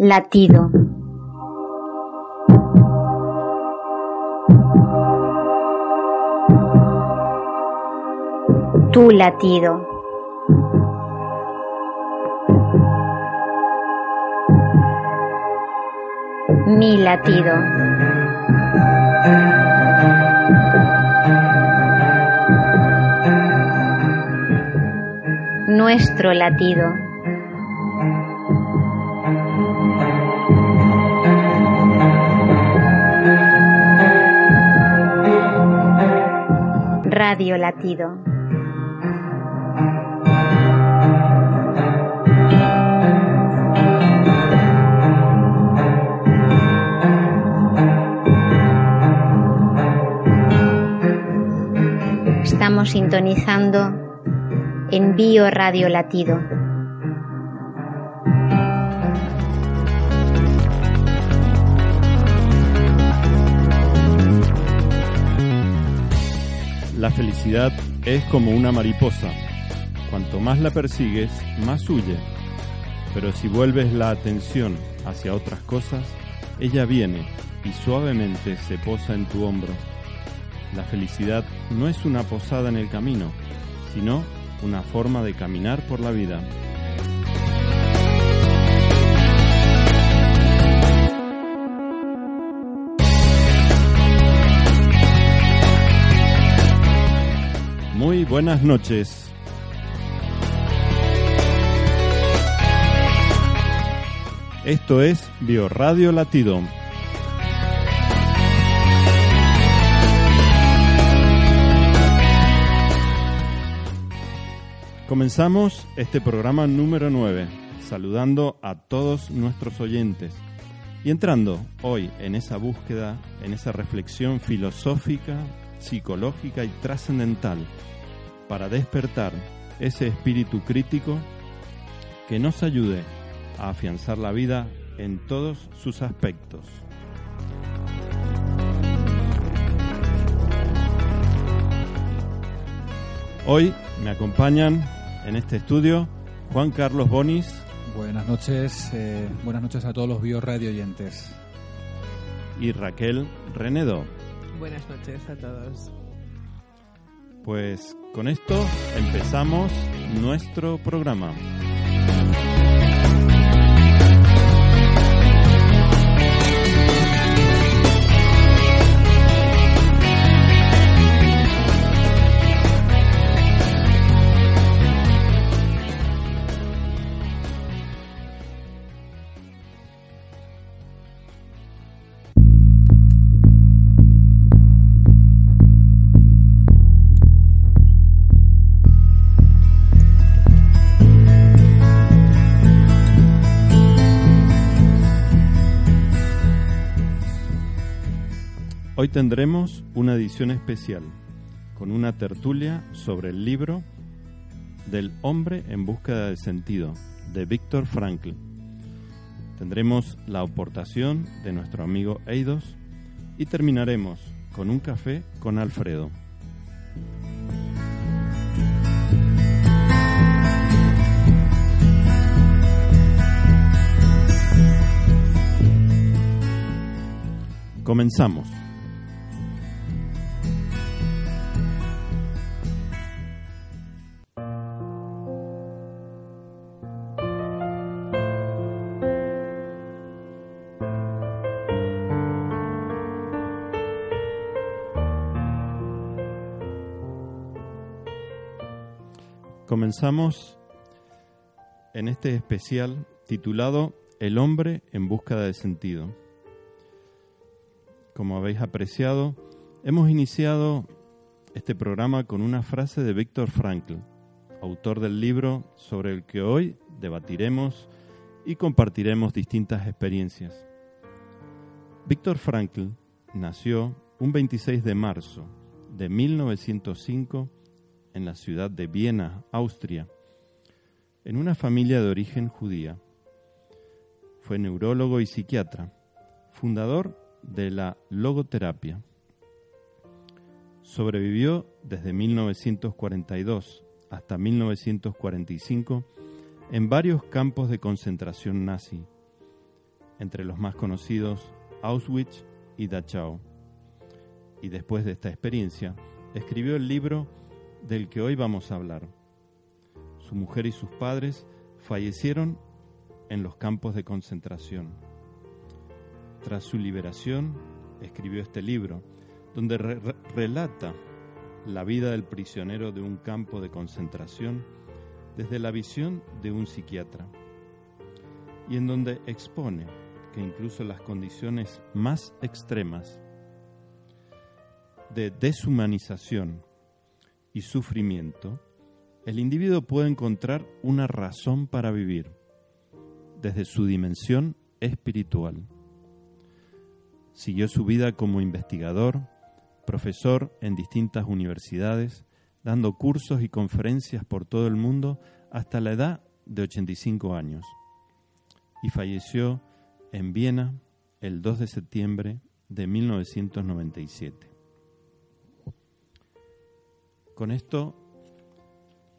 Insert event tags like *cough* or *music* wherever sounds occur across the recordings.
Latido. Tu latido. Mi latido. Nuestro latido. Radio Latido. Estamos sintonizando en Bio Radio Latido. La felicidad es como una mariposa. Cuanto más la persigues, más huye. Pero si vuelves la atención hacia otras cosas, ella viene y suavemente se posa en tu hombro. La felicidad no es una posada en el camino, sino una forma de caminar por la vida. Muy buenas noches. Esto es Bioradio Latido. Comenzamos este programa número 9, saludando a todos nuestros oyentes y entrando hoy en esa búsqueda, en esa reflexión filosófica, psicológica y trascendental para despertar ese espíritu crítico que nos ayude a afianzar la vida en todos sus aspectos. Hoy me acompañan en este estudio Juan Carlos Bonis. Buenas noches, eh, buenas noches a todos los biorradio oyentes. Y Raquel Renedo. Buenas noches a todos. Pues con esto empezamos nuestro programa. Hoy tendremos una edición especial con una tertulia sobre el libro del hombre en búsqueda del sentido de Víctor Frankl. Tendremos la aportación de nuestro amigo Eidos y terminaremos con un café con Alfredo. Comenzamos. Comenzamos en este especial titulado El hombre en búsqueda de sentido. como habéis apreciado, hemos iniciado este programa con una frase de Víctor Frankl, autor del libro sobre el que hoy debatiremos y compartiremos distintas experiencias. Víctor Frankl nació un 26 de marzo de 1905 en la ciudad de Viena, Austria, en una familia de origen judía. Fue neurólogo y psiquiatra, fundador de la logoterapia. Sobrevivió desde 1942 hasta 1945 en varios campos de concentración nazi, entre los más conocidos Auschwitz y Dachau. Y después de esta experiencia, escribió el libro del que hoy vamos a hablar. Su mujer y sus padres fallecieron en los campos de concentración. Tras su liberación, escribió este libro, donde relata la vida del prisionero de un campo de concentración desde la visión de un psiquiatra, y en donde expone que incluso las condiciones más extremas de deshumanización y sufrimiento, el individuo puede encontrar una razón para vivir desde su dimensión espiritual. Siguió su vida como investigador, profesor en distintas universidades, dando cursos y conferencias por todo el mundo hasta la edad de 85 años. Y falleció en Viena el 2 de septiembre de 1997. Con esto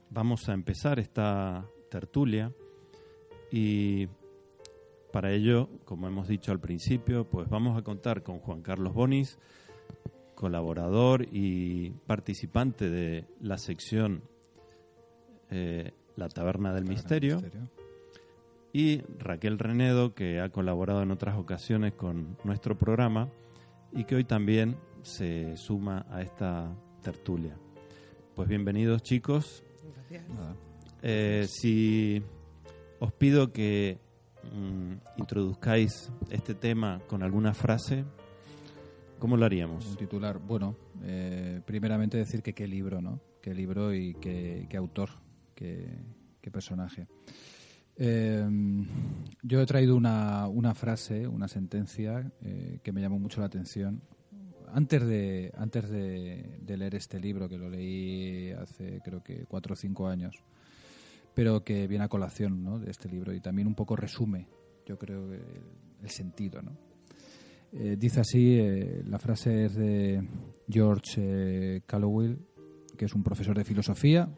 vamos a empezar esta tertulia y para ello, como hemos dicho al principio, pues vamos a contar con Juan Carlos Bonis, colaborador y participante de la sección eh, La Taberna del Misterio, y Raquel Renedo, que ha colaborado en otras ocasiones con nuestro programa y que hoy también se suma a esta tertulia. Pues bienvenidos chicos. Gracias. Eh, si os pido que mm, introduzcáis este tema con alguna frase, ¿cómo lo haríamos? Un titular. Bueno, eh, primeramente decir que qué libro, ¿no? Qué libro y qué, autor, qué, personaje. Em, yo he traído una, una, frase, una sentencia eh, que me llamó mucho la atención. Antes de, antes de, leer este libro, que lo leí hace creo que cuatro o cinco años, pero que viene a colación ¿no? de este libro y también un poco resume, yo creo, el, sentido. ¿no? Eh, dice así, eh, la frase es de George eh, Callowell, que es un profesor de filosofía,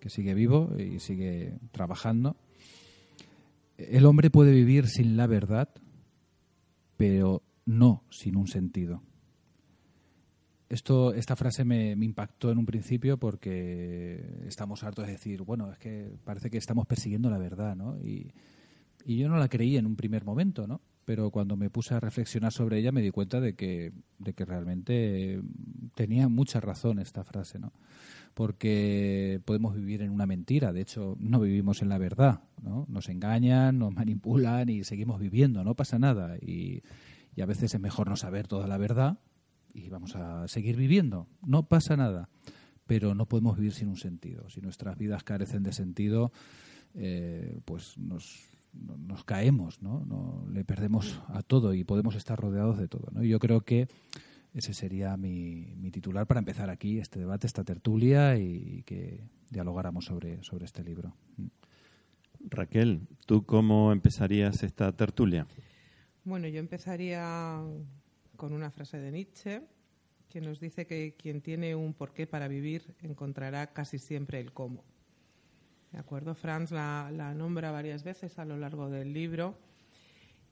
que sigue vivo y sigue trabajando. El hombre puede vivir sin la verdad, pero no sin un sentido. Esto, esta frase me, impactó en un principio porque estamos hartos de decir, bueno, es que parece que estamos persiguiendo la verdad, ¿no? Y, yo no la creí en un primer momento, ¿no? Pero cuando me puse a reflexionar sobre ella me di cuenta de que, de que realmente tenía mucha razón esta frase, ¿no? Porque podemos vivir en una mentira, de hecho no vivimos en la verdad, ¿no? Nos engañan, nos manipulan y seguimos viviendo, no pasa nada. Y, y a veces es mejor no saber toda la verdad y vamos a seguir viviendo. No pasa nada, pero no podemos vivir sin un sentido. Si nuestras vidas carecen de sentido, eh, pues nos, nos caemos, ¿no? ¿no? Le perdemos a todo y podemos estar rodeados de todo. ¿no? Y yo creo que ese sería mi, mi, titular para empezar aquí este debate, esta tertulia y, que dialogáramos sobre, sobre este libro. Raquel, ¿tú cómo empezarías esta tertulia? Bueno, yo empezaría con una frase de Nietzsche que nos dice que quien tiene un porqué para vivir encontrará casi siempre el cómo. ¿De acuerdo? Franz la, nombra varias veces a lo largo del libro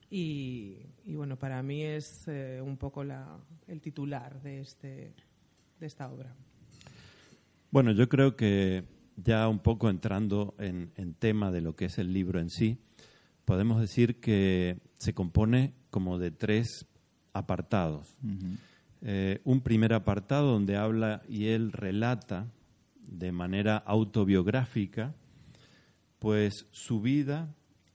y, bueno, para mí es eh, un poco el titular de, este, de esta obra. Bueno, yo creo que ya un poco entrando en, en tema de lo que es el libro en sí, podemos decir que se compone como de tres apartados. Eh, un primer apartado donde habla y él relata de manera autobiográfica, pues su vida,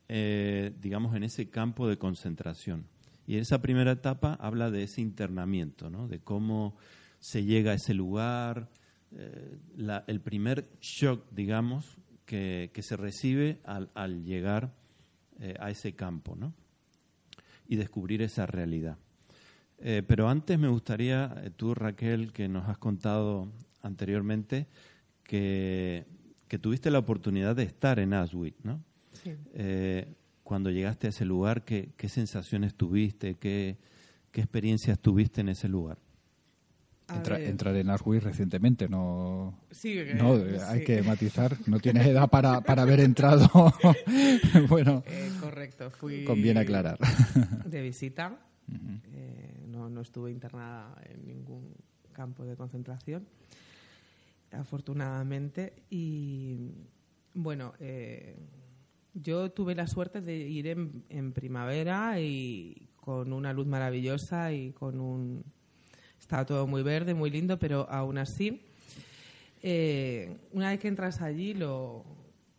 eh, digamos, en ese campo de concentración. Y en esa primera etapa habla de ese internamiento, ¿no? de cómo se llega a ese lugar, eh, el primer shock, digamos, que, se recibe al, llegar eh, a ese campo ¿no? y descubrir esa realidad. Eh, pero antes me gustaría, tú Raquel, que nos has contado anteriormente, que, que tuviste la oportunidad de estar en Auschwitz, ¿no? Sí cuando llegaste a ese lugar, qué, sensaciones tuviste, qué, experiencias tuviste en ese lugar. entrar en Auschwitz recientemente, no, sí, no hay que matizar, no tienes edad para, para haber entrado. *laughs* bueno, eh, correcto, fui. Conviene aclarar. de visita, eh, no, no estuve internada en ningún campo de concentración, afortunadamente, y bueno, eh, yo tuve la suerte de ir en, primavera y con una luz maravillosa y con un... Estaba todo muy verde, muy lindo, pero aún así, eh, una vez que entras allí lo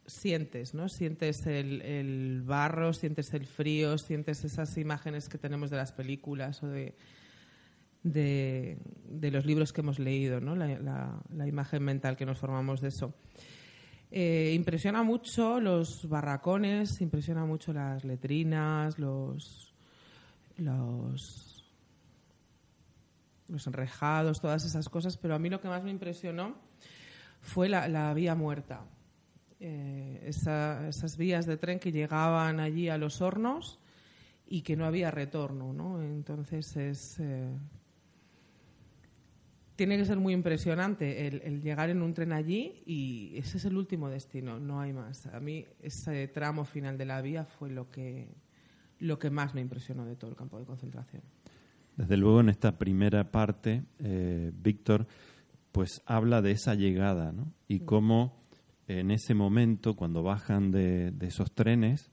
sientes, ¿no? Sientes el, barro, sientes el frío, sientes esas imágenes que tenemos de las películas o de, de, los libros que hemos leído, ¿no? la imagen mental que nos formamos de eso. Eh, impresiona mucho los barracones, impresiona mucho las letrinas, los, los, los enrejados, todas esas cosas, pero a mí lo que más me impresionó fue la, vía muerta. Eh, esas vías de tren que llegaban allí a los hornos y que no había retorno, ¿no? Entonces es, eh, tiene que ser muy impresionante el, llegar en un tren allí y ese es el último destino, no hay más. A mí ese tramo final de la vía fue lo que, lo que más me impresionó de todo el campo de concentración. Desde luego en esta primera parte, eh, Víctor, pues habla de esa llegada ¿no? y cómo en ese momento, cuando bajan de, esos trenes,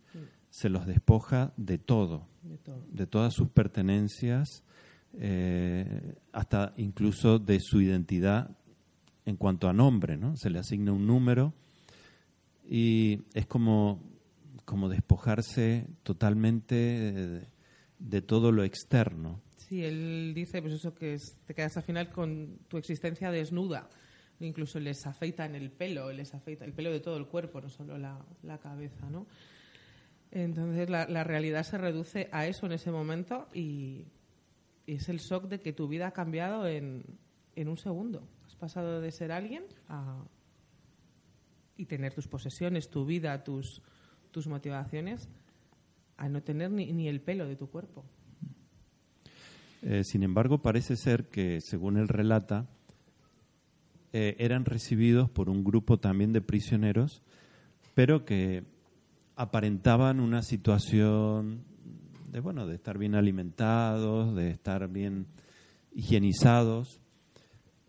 se los despoja de todo, de, todo. de todas sus pertenencias eh, hasta incluso de su identidad en cuanto a nombre, ¿no? Se le asigna un número y es como, como despojarse totalmente de, todo lo externo. Sí, él dice pues eso que te quedas al final con tu existencia desnuda. Incluso les afeitan el pelo, les afeita el pelo de todo el cuerpo, no solo la, cabeza, ¿no? Entonces la, realidad se reduce a eso en ese momento y, es el shock de que tu vida ha cambiado en, en un segundo. Has pasado de ser alguien y tener tus posesiones, tu vida, tus, tus motivaciones, a no tener ni, ni el pelo de tu cuerpo. Eh, sin embargo, parece ser que, según él relata, eh, eran recibidos por un grupo también de prisioneros, pero que aparentaban una situación de bueno, de estar bien alimentados, de estar bien higienizados.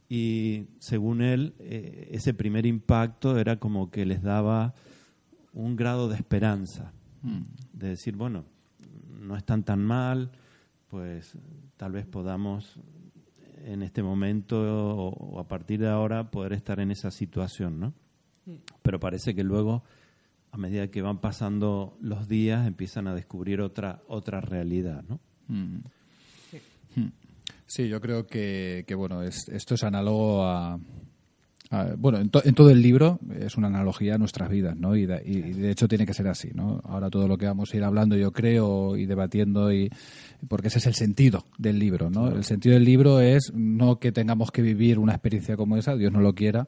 Y según él, eh, ese primer impacto era como que les daba un grado de esperanza, mm. de decir, bueno, no están tan mal, pues tal vez podamos en este momento o, a partir de ahora poder estar en esa situación, ¿no? Mm. Pero parece que luego a medida que van pasando los días empiezan a descubrir otra otra realidad, ¿no? Mm. Sí. yo creo que, bueno, esto es análogo a, bueno, en, todo el libro es una analogía a nuestras vidas, ¿no? Y de, hecho tiene que ser así, ¿no? Ahora todo lo que vamos a ir hablando, yo creo, y debatiendo, y porque ese es el sentido del libro, ¿no? El sentido del libro es no que tengamos que vivir una experiencia como esa, Dios no lo quiera,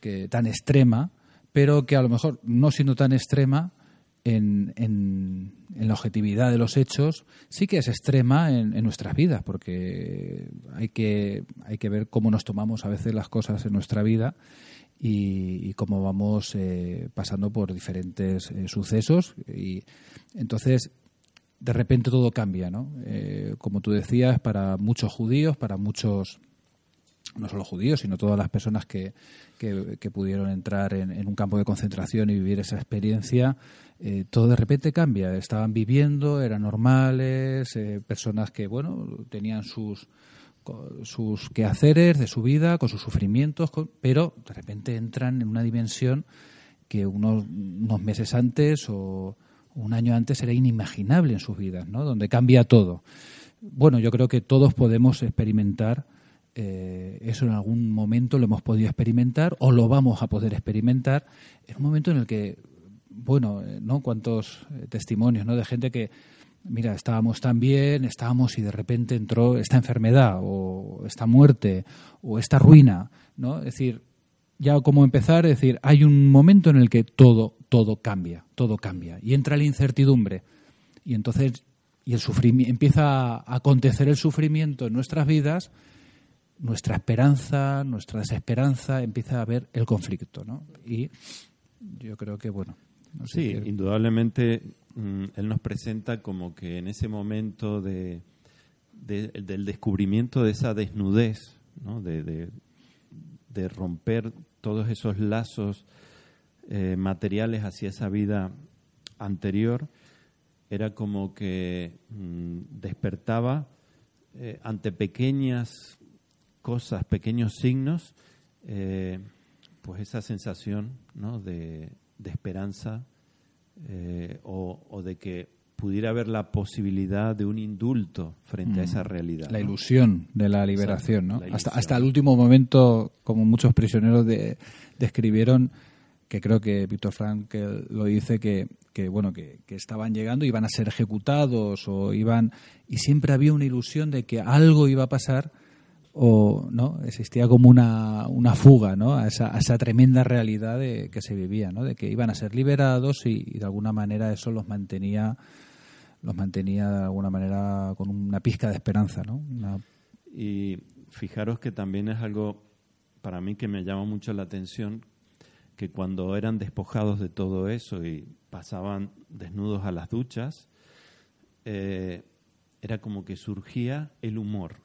que tan extrema, pero que a lo mejor no siendo tan extrema en, en, la objetividad de los hechos, sí que es extrema en, nuestras vidas, porque hay que, hay que ver cómo nos tomamos a veces las cosas en nuestra vida y, cómo vamos eh, pasando por diferentes eh, sucesos. Y entonces, de repente todo cambia, ¿no? Eh, como tú decías, para muchos judíos, para muchos no solo judíos, sino todas las personas que, que, pudieron entrar en, un campo de concentración y vivir esa experiencia, eh, todo de repente cambia. Estaban viviendo, eran normales, eh, personas que, bueno, tenían sus sus quehaceres de su vida, con sus sufrimientos, pero de repente entran en una dimensión que unos, unos meses antes o, un año antes era inimaginable en sus vidas, ¿no? Donde cambia todo. Bueno, yo creo que todos podemos experimentar eh, eso en algún momento lo hemos podido experimentar o lo vamos a poder experimentar en un momento en el que, bueno, eh, ¿no? Cuántos eh, testimonios, ¿no? De gente que, mira, estábamos tan bien, estábamos y de repente entró esta enfermedad o esta muerte o esta ruina, ¿no? Es decir, ya como empezar, es decir, hay un momento en el que todo, todo cambia, todo cambia y entra la incertidumbre y entonces y el sufrimiento empieza a acontecer el sufrimiento en nuestras vidas nuestra esperanza, nuestra desesperanza, empieza a ver el conflicto, ¿no? Y yo creo que, bueno... sí, indudablemente mm, él nos presenta como que en ese momento de, del descubrimiento de esa desnudez, ¿no? de, de, romper todos esos lazos eh, materiales hacia esa vida anterior, era como que mm, despertaba eh, ante pequeñas cosas, pequeños signos, eh, pues esa sensación ¿no? de, esperanza eh, o, de que pudiera haber la posibilidad de un indulto frente a esa mm. realidad. La ilusión de la liberación, ¿no? Hasta, hasta el último momento, como muchos prisioneros describieron, que creo que Víctor Frank lo dice, que, que bueno, que, que, estaban llegando, iban a ser ejecutados o iban... Y siempre había una ilusión de que algo iba a pasar o no existía como una, una fuga ¿no? a, esa, esa tremenda realidad de, que se vivía, ¿no? de que iban a ser liberados y, de alguna manera eso los mantenía los mantenía de alguna manera con una pizca de esperanza. ¿no? Y fijaros que también es algo para mí que me llama mucho la atención que cuando eran despojados de todo eso y pasaban desnudos a las duchas, eh, era como que surgía el humor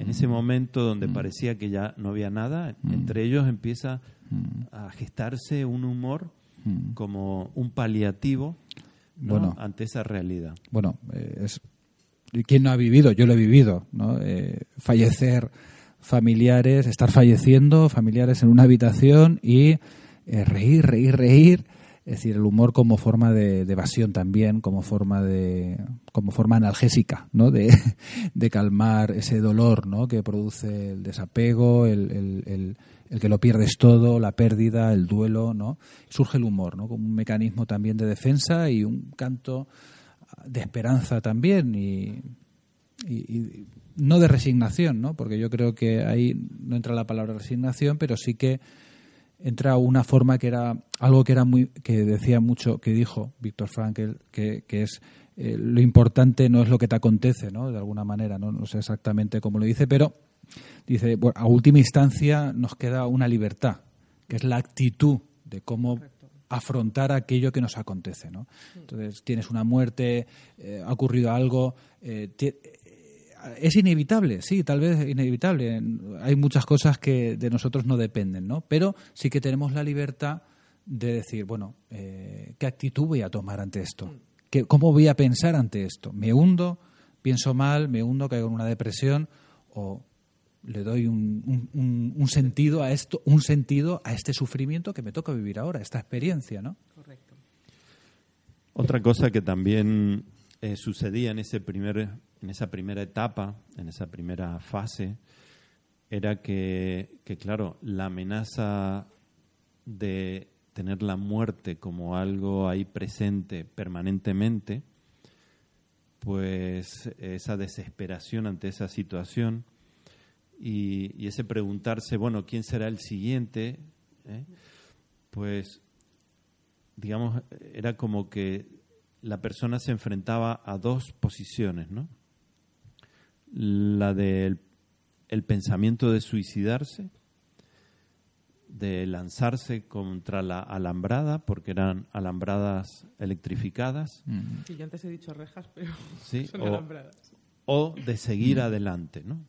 en ese momento donde mm. parecía que ya no había nada, mm. entre ellos empieza mm. a gestarse un humor como un paliativo ante esa realidad. Bueno, eh, es, ¿quién no ha vivido? Yo lo he vivido, ¿no? Eh, fallecer familiares, estar falleciendo familiares en una habitación y eh, reír, reír, reír es decir, el humor como forma de, evasión también, como forma de como forma analgésica, ¿no? De, *laughs* calmar ese dolor, ¿no? Que produce el desapego, el, que lo pierdes todo, la pérdida, el duelo, ¿no? Surge el humor, ¿no? Como un mecanismo también de defensa y un canto de esperanza también y, y no de resignación, ¿no? Porque yo creo que ahí no entra la palabra resignación, pero sí que entra una forma que era algo que era muy que decía mucho que dijo Víctor Frankl que, que es eh, lo importante no es lo que te acontece no de alguna manera no, no sé exactamente cómo lo dice pero dice a última instancia nos queda una libertad que es la actitud de cómo afrontar aquello que nos acontece no entonces tienes una muerte eh, ha ocurrido algo eh, es inevitable, sí, tal vez inevitable. Hay muchas cosas que de nosotros no dependen, ¿no? Pero sí que tenemos la libertad de decir, bueno, eh, ¿qué actitud voy a tomar ante esto? ¿Qué, ¿Cómo voy a pensar ante esto? ¿Me hundo? ¿Pienso mal? ¿Me hundo? ¿Caigo en una depresión? ¿O le doy un, un, sentido a esto, un sentido a este sufrimiento que me toca vivir ahora, esta experiencia, ¿no? Correcto. Otra cosa que también eh, sucedía en ese primer en esa primera etapa, en esa primera fase, era que, claro, la amenaza de tener la muerte como algo ahí presente permanentemente, pues esa desesperación ante esa situación y, ese preguntarse, bueno, ¿quién será el siguiente? ¿Eh? Pues, digamos, era como que la persona se enfrentaba a dos posiciones, ¿no? La del el pensamiento de suicidarse, de lanzarse contra la alambrada, porque eran alambradas electrificadas. Sí, yo antes he dicho rejas, pero *laughs* son o, alambradas. O de seguir adelante, ¿no?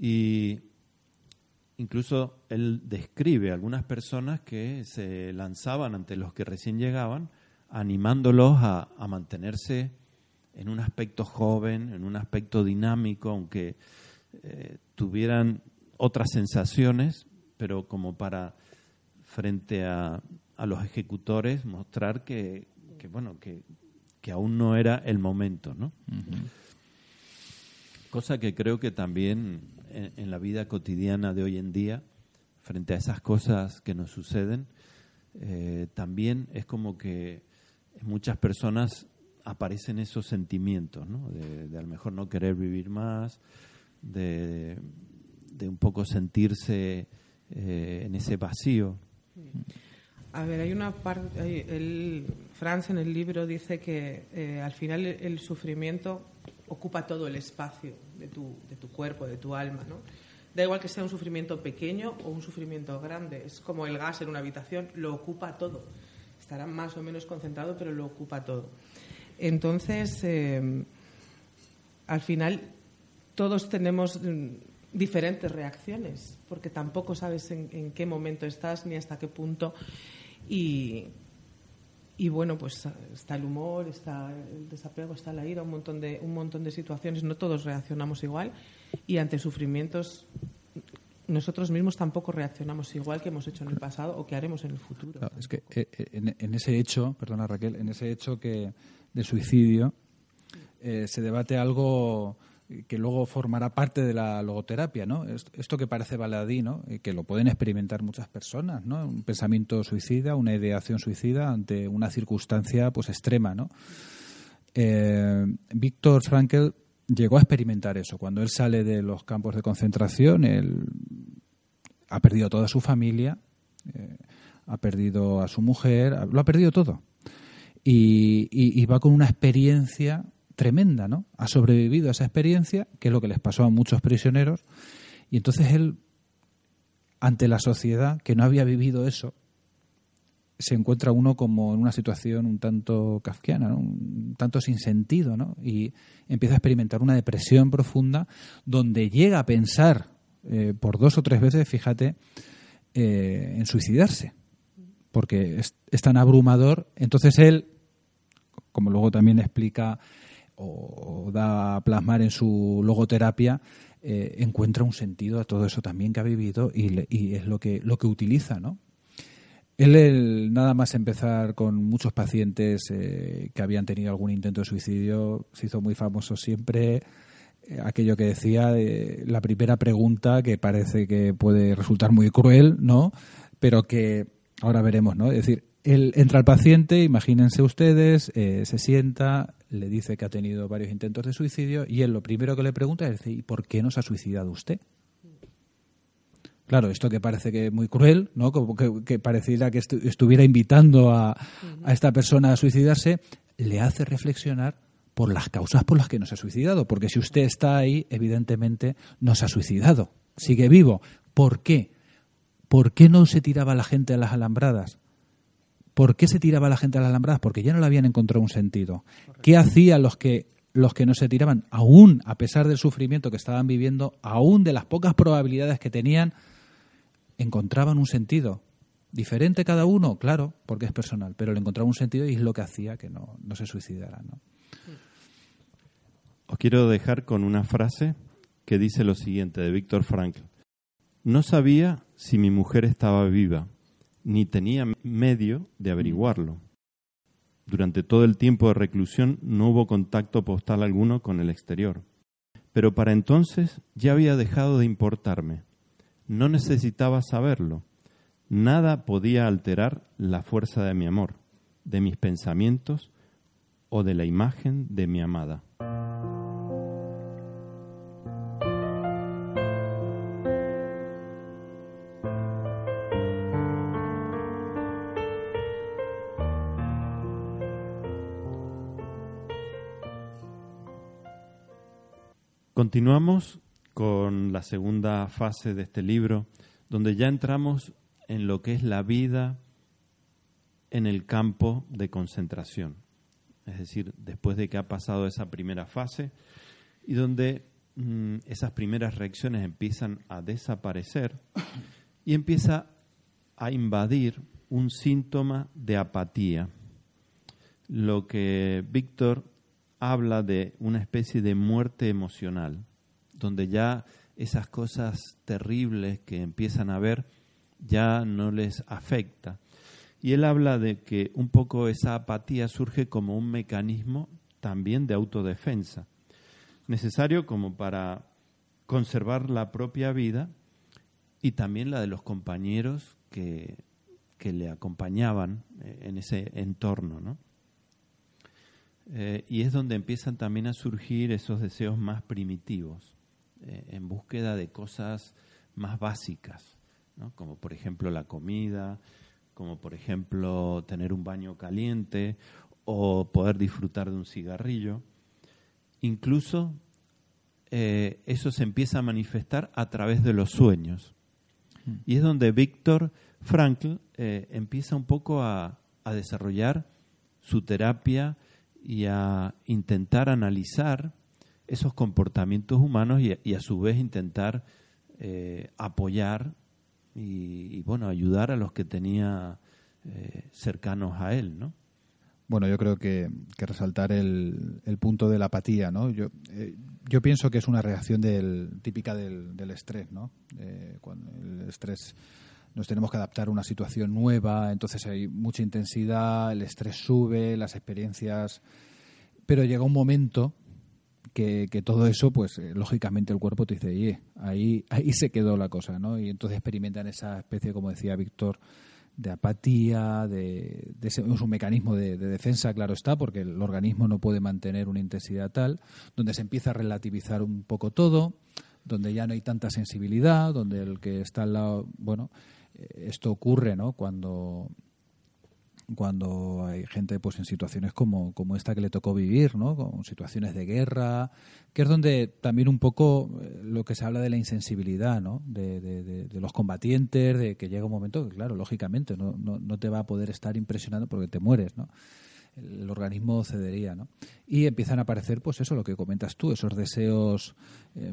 Y incluso él describe a algunas personas que se lanzaban ante los que recién llegaban, animándolos a, a mantenerse en un aspecto joven, en un aspecto dinámico, aunque eh, tuvieran otras sensaciones, pero como para frente a, a los ejecutores mostrar que, que bueno, que, que aún no era el momento, ¿no? Cosa que creo que también en, la vida cotidiana de hoy en día, frente a esas cosas que nos suceden, eh, también es como que muchas personas aparecen esos sentimientos, ¿no? De, a lo mejor no querer vivir más, de, de un poco sentirse eh, en ese vacío. A ver, hay una parte, el, Franz en el libro dice que eh, al final el, sufrimiento ocupa todo el espacio de tu, de tu cuerpo, de tu alma, ¿no? Da igual que sea un sufrimiento pequeño o un sufrimiento grande, es como el gas en una habitación, lo ocupa todo. Estará más o menos concentrado, pero lo ocupa todo. Entonces, eh, al final, todos tenemos mm, diferentes reacciones, porque tampoco sabes en, qué momento estás ni hasta qué punto. Y, y, bueno, pues está el humor, está el desapego, está la ira, un montón, de, un montón de situaciones. No todos reaccionamos igual y ante sufrimientos nosotros mismos tampoco reaccionamos igual que hemos hecho en el pasado o que haremos en el futuro. es que eh, eh, en, ese hecho, perdona Raquel, en ese hecho que de suicidio eh, se debate algo que luego formará parte de la logoterapia, ¿no? Esto que parece baladí, ¿no? que lo pueden experimentar muchas personas, ¿no? Un pensamiento suicida, una ideación suicida ante una circunstancia pues extrema, ¿no? Eh, Víctor Frankl llegó a experimentar eso. Cuando él sale de los campos de concentración, él ha perdido toda su familia, eh, ha perdido a su mujer, lo ha perdido todo. Y va con una experiencia tremenda, ¿no? Ha sobrevivido a esa experiencia, que es lo que les pasó a muchos prisioneros, y entonces él, ante la sociedad que no había vivido eso, se encuentra uno como en una situación un tanto kafkiana, un tanto sin sentido, ¿no? Y empieza a experimentar una depresión profunda donde llega a pensar eh, por dos o tres veces, fíjate, eh, en suicidarse, porque es, es, tan abrumador. Entonces él, como luego también explica o, da a plasmar en su logoterapia, eh, encuentra un sentido a todo eso también que ha vivido y, es lo que, lo que utiliza, ¿no? Él, nada más empezar con muchos pacientes eh, que habían tenido algún intento de suicidio, se hizo muy famoso siempre eh, aquello que decía, la primera pregunta que parece que puede resultar muy cruel, ¿no? Pero que ahora veremos, ¿no? Es decir, él entra al paciente, imagínense ustedes, se sienta, le dice que ha tenido varios intentos de suicidio y él lo primero que le pregunta es, ¿y por qué no se ha suicidado usted? Claro, esto que parece que es muy cruel, ¿no? Como que, pareciera que estuviera invitando a, esta persona a suicidarse, le hace reflexionar por las causas por las que no se ha suicidado. Porque si usted está ahí, evidentemente no se ha suicidado, sigue vivo. ¿Por qué? ¿Por qué no se tiraba la gente a las alambradas? ¿Por qué se tiraba la gente a las alambradas? Porque ya no le habían encontrado un sentido. ¿Qué hacían los que los que no se tiraban, aún a pesar del sufrimiento que estaban viviendo, aún de las pocas probabilidades que tenían, encontraban un sentido. Diferente cada uno, claro, porque es personal, pero le encontraba un sentido y es lo que hacía que no, no se suicidaran. Os quiero dejar con una frase que dice lo siguiente de Víctor Frankl. No sabía si mi mujer estaba viva, ni tenía medio de averiguarlo. Durante todo el tiempo de reclusión no hubo contacto postal alguno con el exterior. Pero para entonces ya había dejado de importarme. No necesitaba saberlo. Nada podía alterar la fuerza de mi amor, de mis pensamientos o de la imagen de mi amada. Continuamos con la segunda fase de este libro, donde ya entramos en lo que es la vida en el campo de concentración. Es decir, después de que ha pasado esa primera fase y donde mm, esas primeras reacciones empiezan a desaparecer y empieza a invadir un síntoma de apatía. Lo que Víctor habla de una especie de muerte emocional, donde ya esas cosas terribles que empiezan a ver ya no les afecta. Y él habla de que un poco esa apatía surge como un mecanismo también de autodefensa, necesario como para conservar la propia vida y también la de los compañeros que, que le acompañaban eh, en ese entorno, ¿no? Eh, y es donde empiezan también a surgir esos deseos más primitivos, eh, en búsqueda de cosas más básicas, ¿no? como por ejemplo la comida, como por ejemplo tener un baño caliente o poder disfrutar de un cigarrillo. Incluso eh, eso se empieza a manifestar a través de los sueños. Y es donde Víctor Frankl empieza un poco a, a desarrollar su terapia y a intentar analizar esos comportamientos humanos y, a su vez intentar eh, apoyar y, bueno ayudar a los que tenía eh, cercanos a él, ¿no? Bueno, yo creo que, resaltar el, el, punto de la apatía, ¿no? Yo, eh, yo pienso que es una reacción del, típica del, del estrés, ¿no? cuando el estrés nos tenemos que adaptar a una situación nueva, entonces hay mucha intensidad, el estrés sube, las experiencias, pero llega un momento que, todo eso, pues eh, lógicamente el cuerpo te dice, ahí, ahí se quedó la cosa, ¿no? Y entonces experimentan esa especie, como decía Víctor, de apatía, de, ese, es un mecanismo de, defensa, claro está, porque el organismo no puede mantener una intensidad tal, donde se empieza a relativizar un poco todo, donde ya no hay tanta sensibilidad, donde el que está al lado, bueno, esto ocurre ¿no? cuando cuando hay gente pues en situaciones como, como esta que le tocó vivir, ¿no? con situaciones de guerra, que es donde también un poco eh, lo que se habla de la insensibilidad ¿no? de, los combatientes, de que llega un momento que, claro, lógicamente no, no, no, te va a poder estar impresionando porque te mueres, ¿no? el organismo cedería, ¿no? Y empiezan a aparecer, pues eso, lo que comentas tú, esos deseos eh,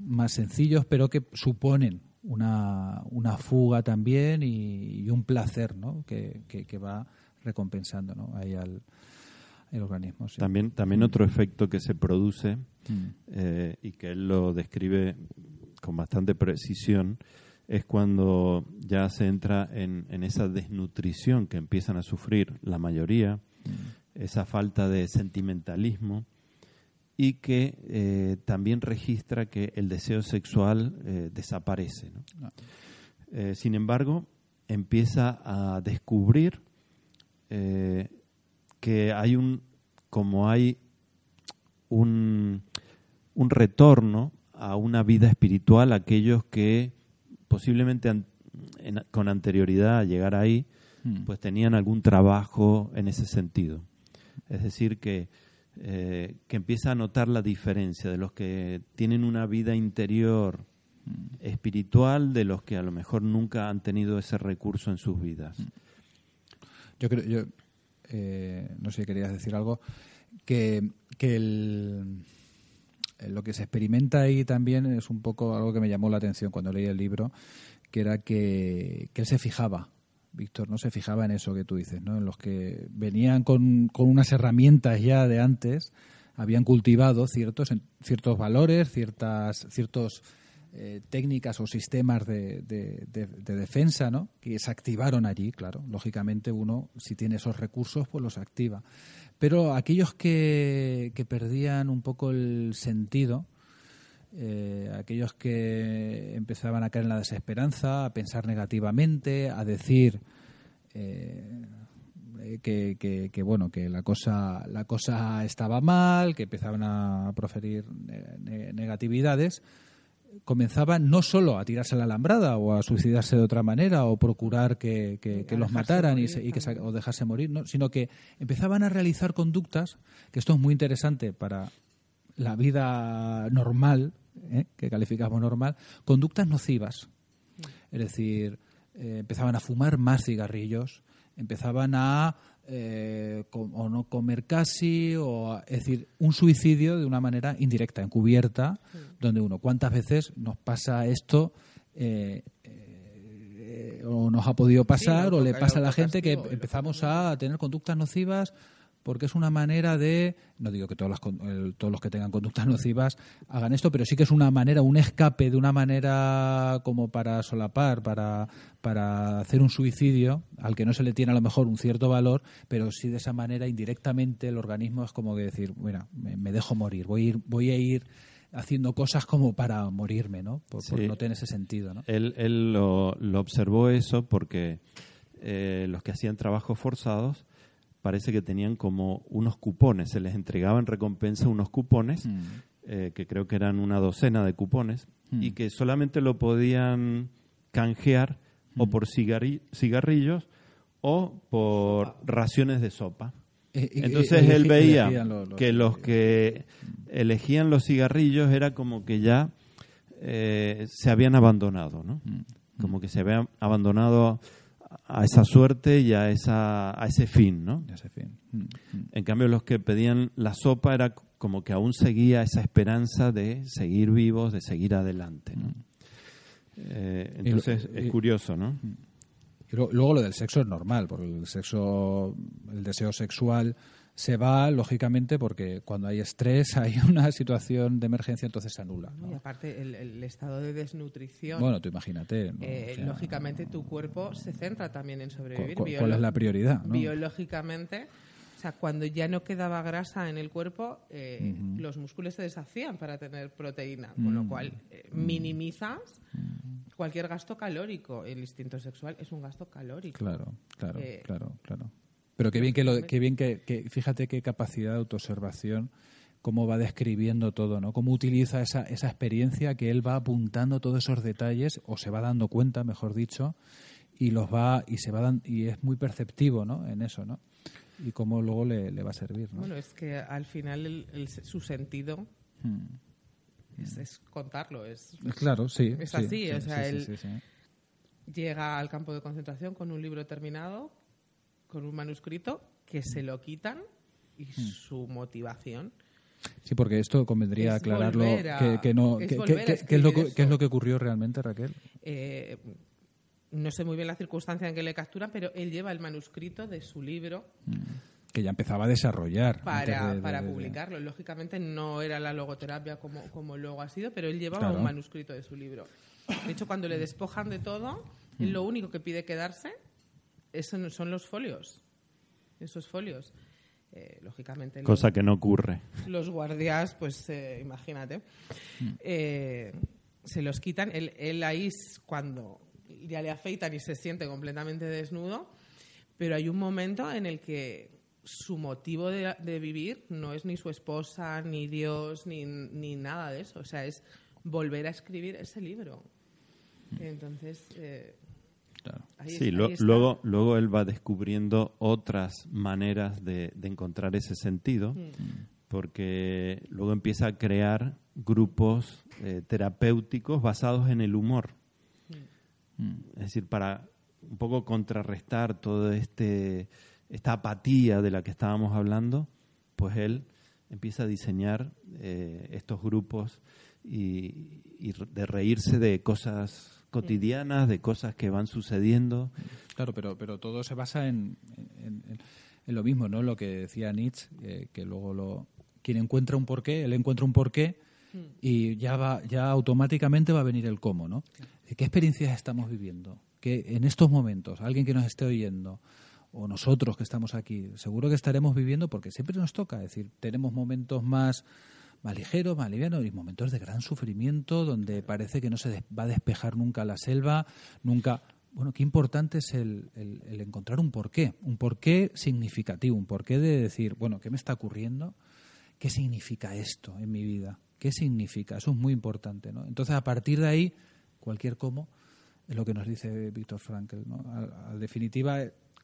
más sencillos, pero que suponen una, una fuga también y, un placer ¿no? que, que, va recompensando ¿no? ahí al el organismo. También, también otro efecto que se produce mm. eh, y que él lo describe con bastante precisión es cuando ya se entra en, en esa desnutrición que empiezan a sufrir la mayoría, mm. esa falta de sentimentalismo y que eh, también registra que el deseo sexual eh, desaparece. Ah. Eh, sin embargo, empieza a descubrir que hay un, como hay un, un retorno a una vida espiritual, aquellos que posiblemente con anterioridad a llegar ahí, hmm. pues tenían algún trabajo en ese sentido. Es decir, que eh, que empieza a notar la diferencia de los que tienen una vida interior espiritual de los que a lo mejor nunca han tenido ese recurso en sus vidas. Yo creo, yo eh, no sé, querías decir algo, que, que el, lo que se experimenta ahí también es un poco algo que me llamó la atención cuando leí el libro, que era que, que él se fijaba Víctor no se fijaba en eso que tú dices, ¿no? En los que venían con, con unas herramientas ya de antes, habían cultivado ciertos, ciertos valores, ciertas ciertos, eh, técnicas o sistemas de, de, defensa, ¿no? Que se activaron allí, claro. Lógicamente uno, si tiene esos recursos, pues los activa. Pero aquellos que, que perdían un poco el sentido, eh, aquellos que empezaban a caer en la desesperanza, a pensar negativamente, a decir eh, que, bueno que la cosa la cosa estaba mal, que empezaban a proferir negatividades, comenzaban no solo a tirarse a la alambrada o a suicidarse de otra manera o procurar que, los mataran y, que o dejarse morir, sino que empezaban a realizar conductas, que esto es muy interesante para la vida normal ¿eh? que calificamos normal, conductas nocivas. Es decir, eh, empezaban a fumar más cigarrillos, empezaban a eh, o no comer casi, o es decir, un suicidio de una manera indirecta, encubierta, donde uno, ¿cuántas veces nos pasa esto? o nos ha podido pasar, o le pasa a la gente que empezamos a tener conductas nocivas porque es una manera de, no digo que todos los, todos los que tengan conductas nocivas hagan esto, pero sí que es una manera, un escape de una manera como para solapar, para, para hacer un suicidio, al que no se le tiene a lo mejor un cierto valor, pero sí de esa manera indirectamente el organismo es como que decir, bueno, me, me dejo morir, voy a ir, voy a ir haciendo cosas como para morirme, ¿no? Por, no tener ese sentido, ¿no? Él, él lo, lo observó eso porque eh, los que hacían trabajos forzados parece que tenían como unos cupones, se les entregaba en recompensa unos cupones, Mm. eh, que creo que eran una docena de cupones, Mm. y que solamente lo podían canjear o Mm. por cigarri- cigarrillos o por raciones de sopa. Eh, eh, Entonces él veía que los que elegían los cigarrillos era como que ya eh, se habían abandonado, ¿no? Como que se habían abandonado a esa suerte y a, esa, a ese fin, ¿no? Ese fin. Mm, mm. En cambio, los que pedían la sopa era como que aún seguía esa esperanza de seguir vivos, de seguir adelante, ¿no? Eh, Mm. Lo- entonces y- es curioso, ¿no? Y luego lo del sexo es normal, porque el sexo, el deseo sexual se va, lógicamente, porque cuando hay estrés, *laughs* hay una situación de emergencia, entonces se anula. ¿no? Y aparte, el, el estado de desnutrición, Bueno, tú imagínate. ¿no? eh, O sea, lógicamente tu cuerpo se centra también en sobrevivir. ¿Cuál es la prioridad? no? Biológicamente, o sea, cuando ya no quedaba grasa en el cuerpo, eh, los músculos se deshacían para tener proteína, con lo Mm. cual eh, minimizas cualquier gasto calórico. El instinto sexual es un gasto calórico. Claro, claro, Eh, claro, claro. Pero qué bien que, lo, qué bien que, que- fíjate qué capacidad de autoobservación, cómo va describiendo todo, ¿no? Cómo utiliza esa, esa experiencia que él va apuntando todos esos detalles, o se va dando cuenta, mejor dicho, y los va, y se va dan- y es muy perceptivo, ¿no? En eso, ¿no? Y cómo luego le, le va a servir, ¿no? Bueno, es que al final el- el- su sentido Hmm. es, es contarlo, es Claro, sí. Es sí, así, sí, o sea, sí, sí. llega al campo de concentración con un libro terminado, con un manuscrito, que se lo quitan y Hmm. su motivación. Sí, porque esto convendría Es aclararlo. a- que, que no, es que- que- a que- ¿qué, es lo, que- qué es lo que ocurrió realmente, Raquel? Eh, no sé muy bien la circunstancia en que le capturan, pero él lleva el manuscrito de su libro Que ya empezaba a desarrollar. para, de- para de- de- publicarlo. Lógicamente no era la logoterapia como, como luego ha sido, pero él llevaba Claro. un manuscrito de su libro. De hecho, cuando le despojan de todo, él lo único que pide quedarse es- son los folios. Esos folios. Eh, lógicamente. Cosa los- que no ocurre. los guardias, pues eh, imagínate, eh, se los quitan. Él, él ahí es cuando ya le afeitan y se siente completamente desnudo, pero hay un momento en el que su motivo de, de vivir no es ni su esposa, ni Dios, ni, ni nada de eso. O sea, es volver a escribir ese libro. Entonces, eh, Claro. ahí Sí, lo- luego, luego él va descubriendo otras maneras de, de encontrar ese sentido, Mm. porque luego empieza a crear grupos eh, terapéuticos basados en el humor. Mm. Es decir, para un poco contrarrestar toda este, esta apatía de la que estábamos hablando, pues él empieza a diseñar eh, estos grupos y, y de reírse de cosas cotidianas, de cosas que van sucediendo. Claro, pero, pero todo se basa en, en- en- en lo mismo, ¿no? Lo que decía Nietzsche, eh, que luego lo quien encuentra un porqué, él encuentra un porqué y ya va, ya automáticamente va a venir el cómo, ¿no? ¿Qué experiencias estamos viviendo? Que en estos momentos, alguien que nos esté oyendo, o nosotros que estamos aquí, seguro que estaremos viviendo porque siempre nos toca, es decir, tenemos momentos más más ligeros, más livianos y momentos de gran sufrimiento donde parece que no se va a despejar nunca la selva, nunca bueno, qué importante es el, el- el encontrar un porqué, un porqué significativo, un porqué de decir, bueno, ¿qué me está ocurriendo? ¿Qué significa esto en mi vida? ¿Qué significa? Eso es muy importante, ¿no? Entonces, a partir de ahí, cualquier cómo, es lo que nos dice Víctor Frankl, ¿no? Definitiva,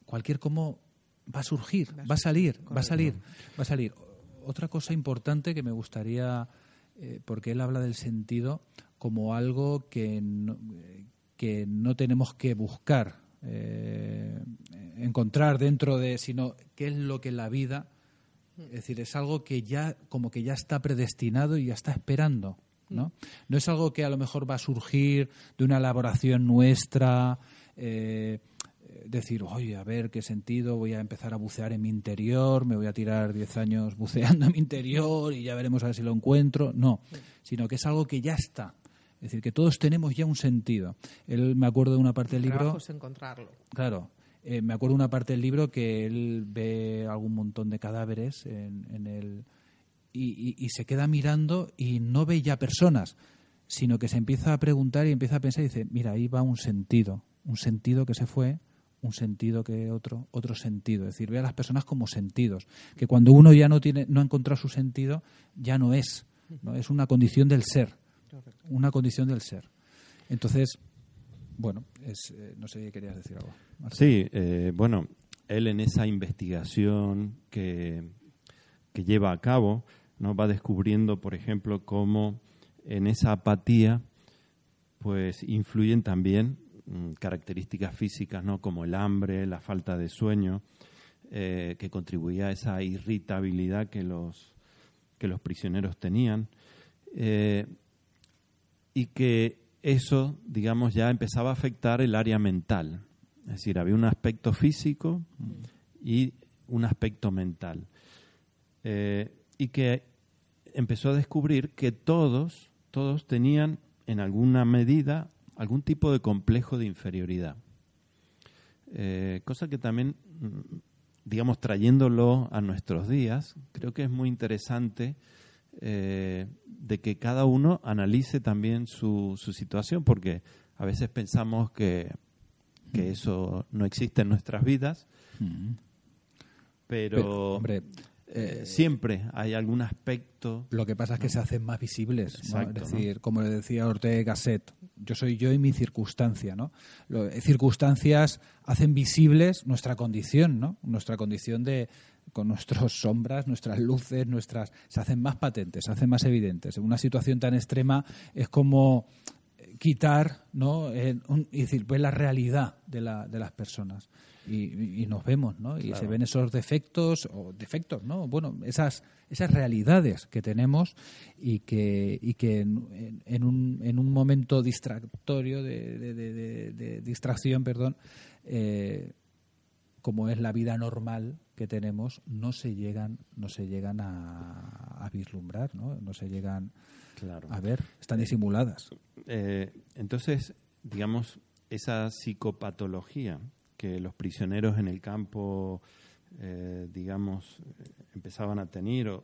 cualquier cómo va a surgir, va a salir, va a salir, va a salir. Otra cosa importante que me gustaría, eh, porque él habla del sentido como algo que no, que no tenemos que buscar, eh, encontrar dentro de, sino qué es lo que la vida, es decir, es algo que ya, como que ya está predestinado y ya está esperando, ¿no? No es algo que a lo mejor va a surgir de una elaboración nuestra, eh, decir, oye, a ver qué sentido, voy a empezar a bucear en mi interior, me voy a tirar 10 años buceando en mi interior y ya veremos a ver si lo encuentro. No, sino que es algo que ya está. Es decir, que todos tenemos ya un sentido. Él me acuerdo de una parte del El libro. trabajo es encontrarlo. Claro. eh, me acuerdo de una parte del libro que él ve algún montón de cadáveres en, en el y, y- y se queda mirando y no ve ya personas, sino que se empieza a preguntar y empieza a pensar y dice, mira, ahí va un sentido, un sentido que se fue, un sentido que otro, otro sentido. Es decir, ve a las personas como sentidos, que cuando uno ya no tiene, no ha encontrado su sentido, ya no es, ¿no? es una condición del ser, una condición del ser. Entonces, bueno, es, eh, no sé si querías decir algo. Sí, eh, bueno, él en esa investigación que, que lleva a cabo, ¿no? va descubriendo, por ejemplo, cómo en esa apatía pues influyen también mm, características físicas, ¿no? como el hambre, la falta de sueño, eh, que contribuía a esa irritabilidad que los, que los prisioneros tenían. Eh, y que eso, digamos, ya empezaba a afectar el área mental. Es decir, había un aspecto físico y un aspecto mental. Eh, y que empezó a descubrir que todos, todos tenían en alguna medida algún tipo de complejo de inferioridad. Eh, cosa que también, mm, digamos, trayéndolo a nuestros días, creo que es muy interesante eh, de que cada uno analice también su, su situación, porque a veces pensamos que, que eso no existe en nuestras vidas, Mm. pero, Pero, hombre, eh, siempre hay algún aspecto. Lo que pasa es que se hacen más visibles. Es decir, como le decía Ortega Gasset, yo soy yo y mi circunstancia. ¿no? Lo- eh, circunstancias hacen visibles nuestra condición, ¿no? nuestra condición de con nuestras *laughs* sombras, nuestras luces, nuestras se hacen más patentes, se hacen más evidentes. En una situación tan extrema es como eh, quitar, ¿no? Eh, un- y decir, pues la realidad de, la, de las personas. Y, y nos vemos, ¿no? Y se ven esos defectos, o defectos, ¿no? Bueno, esas, esas realidades que tenemos y que, y que en, en- un, en un momento distractorio, de, de- de- de- de distracción, perdón, eh, como es la vida normal que tenemos, no se llegan, no se llegan a, a vislumbrar, ¿no? No se llegan Claro. a ver, están disimuladas. Eh, entonces, digamos, esa psicopatología que los prisioneros en el campo, eh, digamos, empezaban a tener, o,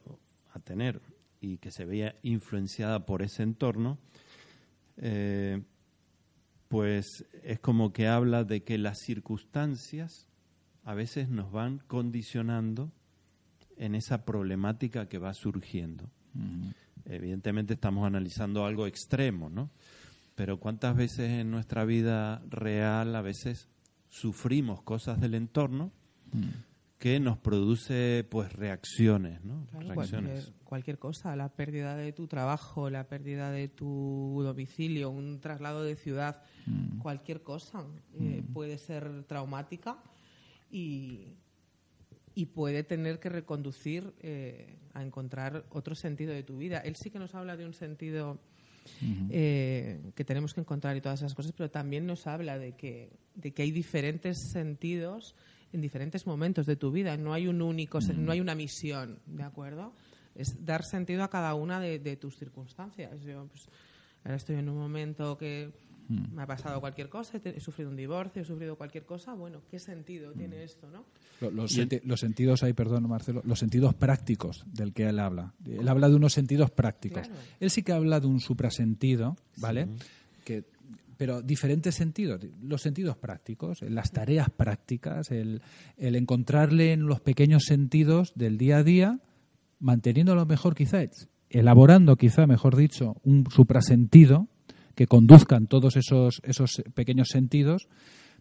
a tener y que se veía influenciada por ese entorno, eh, pues es como que habla de que las circunstancias a veces nos van condicionando en esa problemática que va surgiendo. Evidentemente estamos analizando algo extremo, ¿no? Pero cuántas veces en nuestra vida real a veces sufrimos cosas del entorno que nos produce pues reacciones, ¿no? Claro, Reacciones. cualquier, cualquier cosa, la pérdida de tu trabajo, la pérdida de tu domicilio, un traslado de ciudad, cualquier cosa eh, puede ser traumática y, y puede tener que reconducir eh, a encontrar otro sentido de tu vida. Él sí que nos habla de un sentido eh, que tenemos que encontrar y todas esas cosas, pero también nos habla de que, de que hay diferentes sentidos en diferentes momentos de tu vida. No hay un único, sen- no hay una misión, ¿de acuerdo? Es dar sentido a cada una de, de tus circunstancias. Yo, pues, ahora estoy en un momento que me ha pasado cualquier cosa, he, sufrido un divorcio, he sufrido cualquier cosa. Bueno, ¿qué sentido tiene esto, no? Lo- Los, senti- los sentidos, ahí, perdón, Marcelo, los sentidos prácticos del que él habla. Él habla de unos sentidos prácticos. Claro. Él sí que habla de un suprasentido, ¿vale? Que, pero diferentes sentidos. Los sentidos prácticos, las tareas prácticas, el, el encontrarle en los pequeños sentidos del día a día, manteniendo a lo mejor quizá, elaborando quizá, mejor dicho, un suprasentido que conduzcan todos esos, esos pequeños sentidos,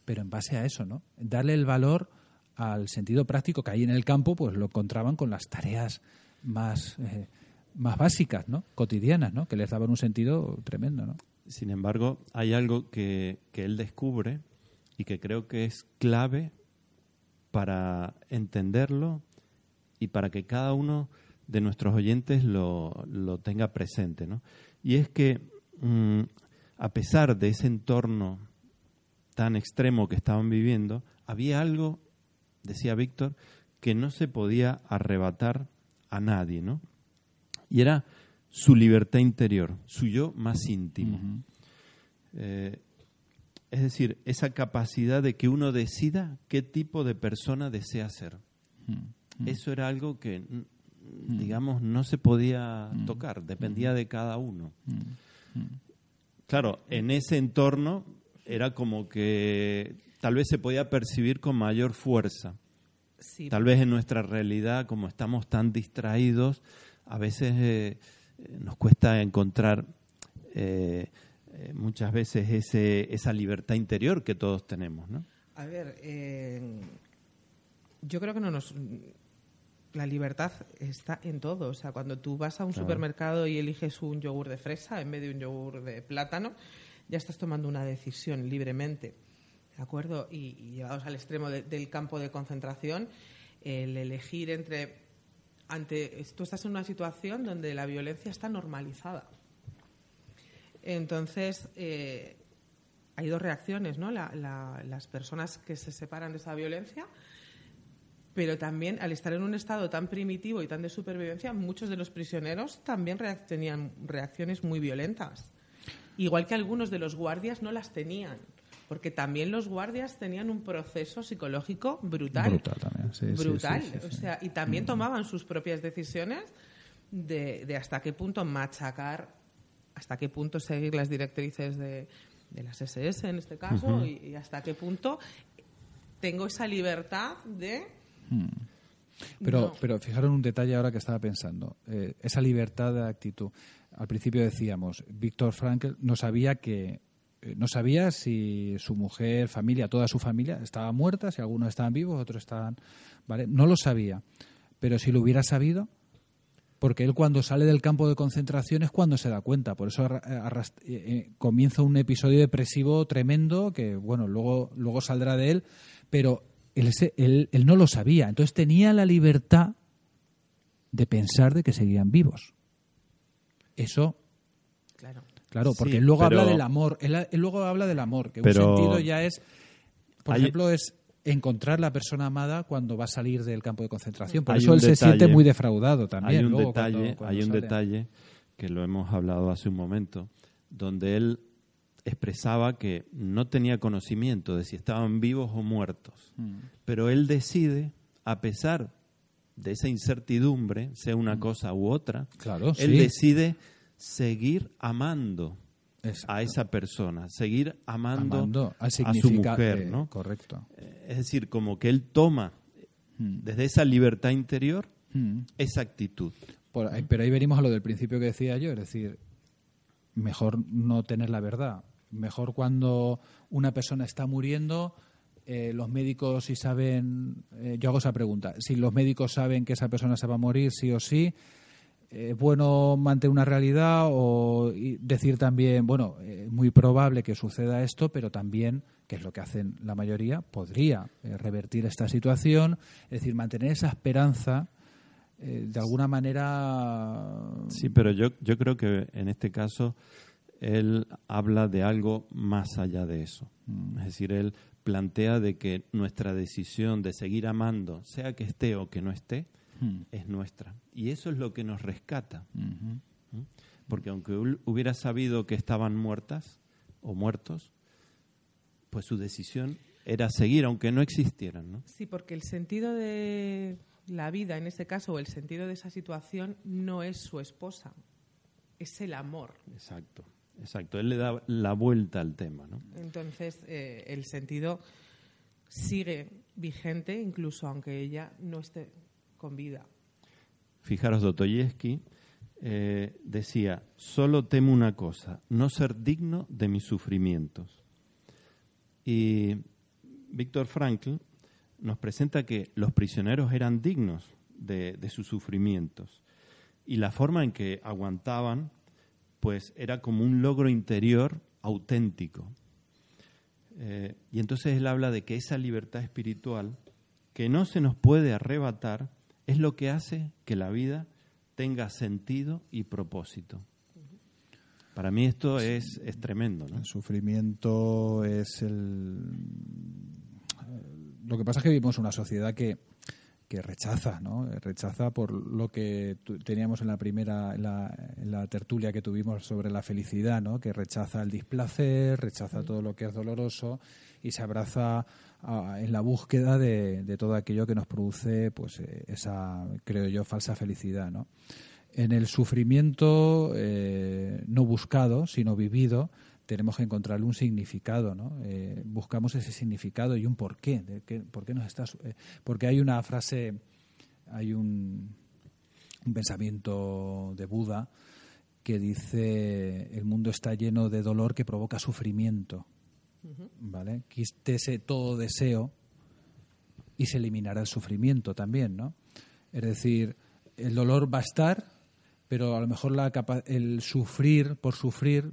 pero en base a eso, ¿no? Darle el valor al sentido práctico que ahí en el campo, pues lo encontraban con las tareas más, eh, más básicas, ¿no? Cotidianas, ¿no? Que les daban un sentido tremendo, ¿no? Sin embargo, hay algo que, que él descubre y que creo que es clave para entenderlo y para que cada uno de nuestros oyentes lo, lo tenga presente. ¿no? Y es que, mm, a pesar de ese entorno tan extremo que estaban viviendo, había algo, decía Víctor, que no se podía arrebatar a nadie, ¿no? Y era su libertad interior, su yo más íntimo. Eh, es decir, esa capacidad de que uno decida qué tipo de persona desea ser. Eso era algo que, digamos, no se podía tocar, dependía de cada uno. Claro, en ese entorno era como que tal vez se podía percibir con mayor fuerza. Tal vez en nuestra realidad, como estamos tan distraídos, a veces eh, nos cuesta encontrar eh, eh, muchas veces ese, esa libertad interior que todos tenemos, ¿no? A ver, yo creo que no nos la libertad está en todo. O sea, cuando tú vas a un supermercado y eliges un yogur de fresa en vez de un yogur de plátano, ya estás tomando una decisión libremente. ¿De acuerdo? Y, llevados al extremo del campo de concentración, el elegir entre. Ante, tú estás en una situación donde la violencia está normalizada. Entonces, eh, hay dos reacciones, ¿no? las personas que se separan de esa violencia pero también al estar en un estado tan primitivo y tan de supervivencia, muchos de los prisioneros también tenían reacciones muy violentas. Igual que algunos de los guardias no las tenían, porque también los guardias tenían un proceso psicológico brutal. Brutal también, sí, Brutal. o sea, y también mm. tomaban sus propias decisiones de, hasta qué punto machacar, hasta qué punto seguir las directrices de, las SS en este caso, y hasta qué punto tengo esa libertad de Hmm. Pero, pero fijaros un detalle ahora que estaba pensando. Eh, esa libertad de actitud. Al principio decíamos, Víctor Frankl no sabía que eh, no sabía si su mujer, familia, toda su familia estaba muerta, si algunos estaban vivos, otros estaban, ¿vale? No lo sabía. Pero si lo hubiera sabido, porque él cuando sale del campo de concentración es cuando se da cuenta. Por eso eh, comienza un episodio depresivo tremendo que, bueno, luego, luego saldrá de él, pero él, no lo sabía. Entonces tenía la libertad de pensar de que seguían vivos. Eso. Claro. Claro, porque él luego habla del amor. Él, luego habla del amor, que un sentido ya es. Por ejemplo, es encontrar la persona amada cuando va a salir del campo de concentración. Por eso él se siente muy defraudado también. Hay un detalle, hay un detalle que lo hemos hablado hace un momento, donde él expresaba que no tenía conocimiento de si estaban vivos o muertos, mm. pero él decide, a pesar de esa incertidumbre, sea una mm. cosa u otra, claro, él decide seguir amando a esa persona, seguir amando, a su mujer, ¿no? Correcto. Eh, es decir, como que él toma mm. desde esa libertad interior esa actitud. pero ahí venimos a lo del principio que decía yo, es decir, mejor no tener la verdad mejor cuando una persona está muriendo, eh, los médicos si saben, eh, yo hago esa pregunta, si los médicos saben que esa persona se va a morir sí o sí, es bueno mantener una realidad o decir también, bueno, es muy probable que suceda esto, pero también, que es lo que hacen la mayoría, podría eh, revertir esta situación, es decir, mantener esa esperanza de alguna manera. Sí, pero yo, yo creo que en este caso él habla de algo más allá de eso. Mm. Es decir, él plantea de que nuestra decisión de seguir amando, sea que esté o que no esté, mm. es nuestra. Y eso es lo que nos rescata. ¿Mm? Porque aunque hubiera sabido que estaban muertas o muertos, pues su decisión era seguir, aunque no existieran. ¿no? Sí, porque el sentido de la vida, en este caso, o el sentido de esa situación, no es su esposa, es el amor. Exacto. Exacto, él le da la vuelta al tema. ¿no? Entonces, eh, el sentido sigue vigente incluso aunque ella no esté con vida. Fijaros, Dostoyevsky eh, decía, solo temo una cosa, no ser digno de mis sufrimientos. Y Víctor Frankl nos presenta que los prisioneros eran dignos de sus sufrimientos y la forma en que aguantaban pues era como un logro interior auténtico. Eh, y entonces él habla de que esa libertad espiritual, que no se nos puede arrebatar, es lo que hace que la vida tenga sentido y propósito. Para mí esto es, es tremendo, ¿no? El sufrimiento es el... Lo que pasa es que vivimos una sociedad que, que rechaza, ¿no? Rechaza por lo que teníamos en la primera, en la, tertulia que tuvimos sobre la felicidad, ¿no? Que rechaza el displacer, rechaza todo lo que es doloroso y se abraza en la búsqueda de, de, todo aquello que nos produce, pues, eh, esa, creo yo, falsa felicidad, ¿no? En el sufrimiento eh, no buscado, sino vivido, tenemos que encontrarle un significado, ¿no? Eh, buscamos ese significado y un porqué. De qué, ¿Por qué nos está, eh, porque hay una frase, hay un, un pensamiento de Buda que dice el mundo está lleno de dolor que provoca sufrimiento, ¿vale? Quítese todo deseo y se eliminará el sufrimiento también, ¿no? Es decir, el dolor va a estar, pero a lo mejor la el sufrir por sufrir,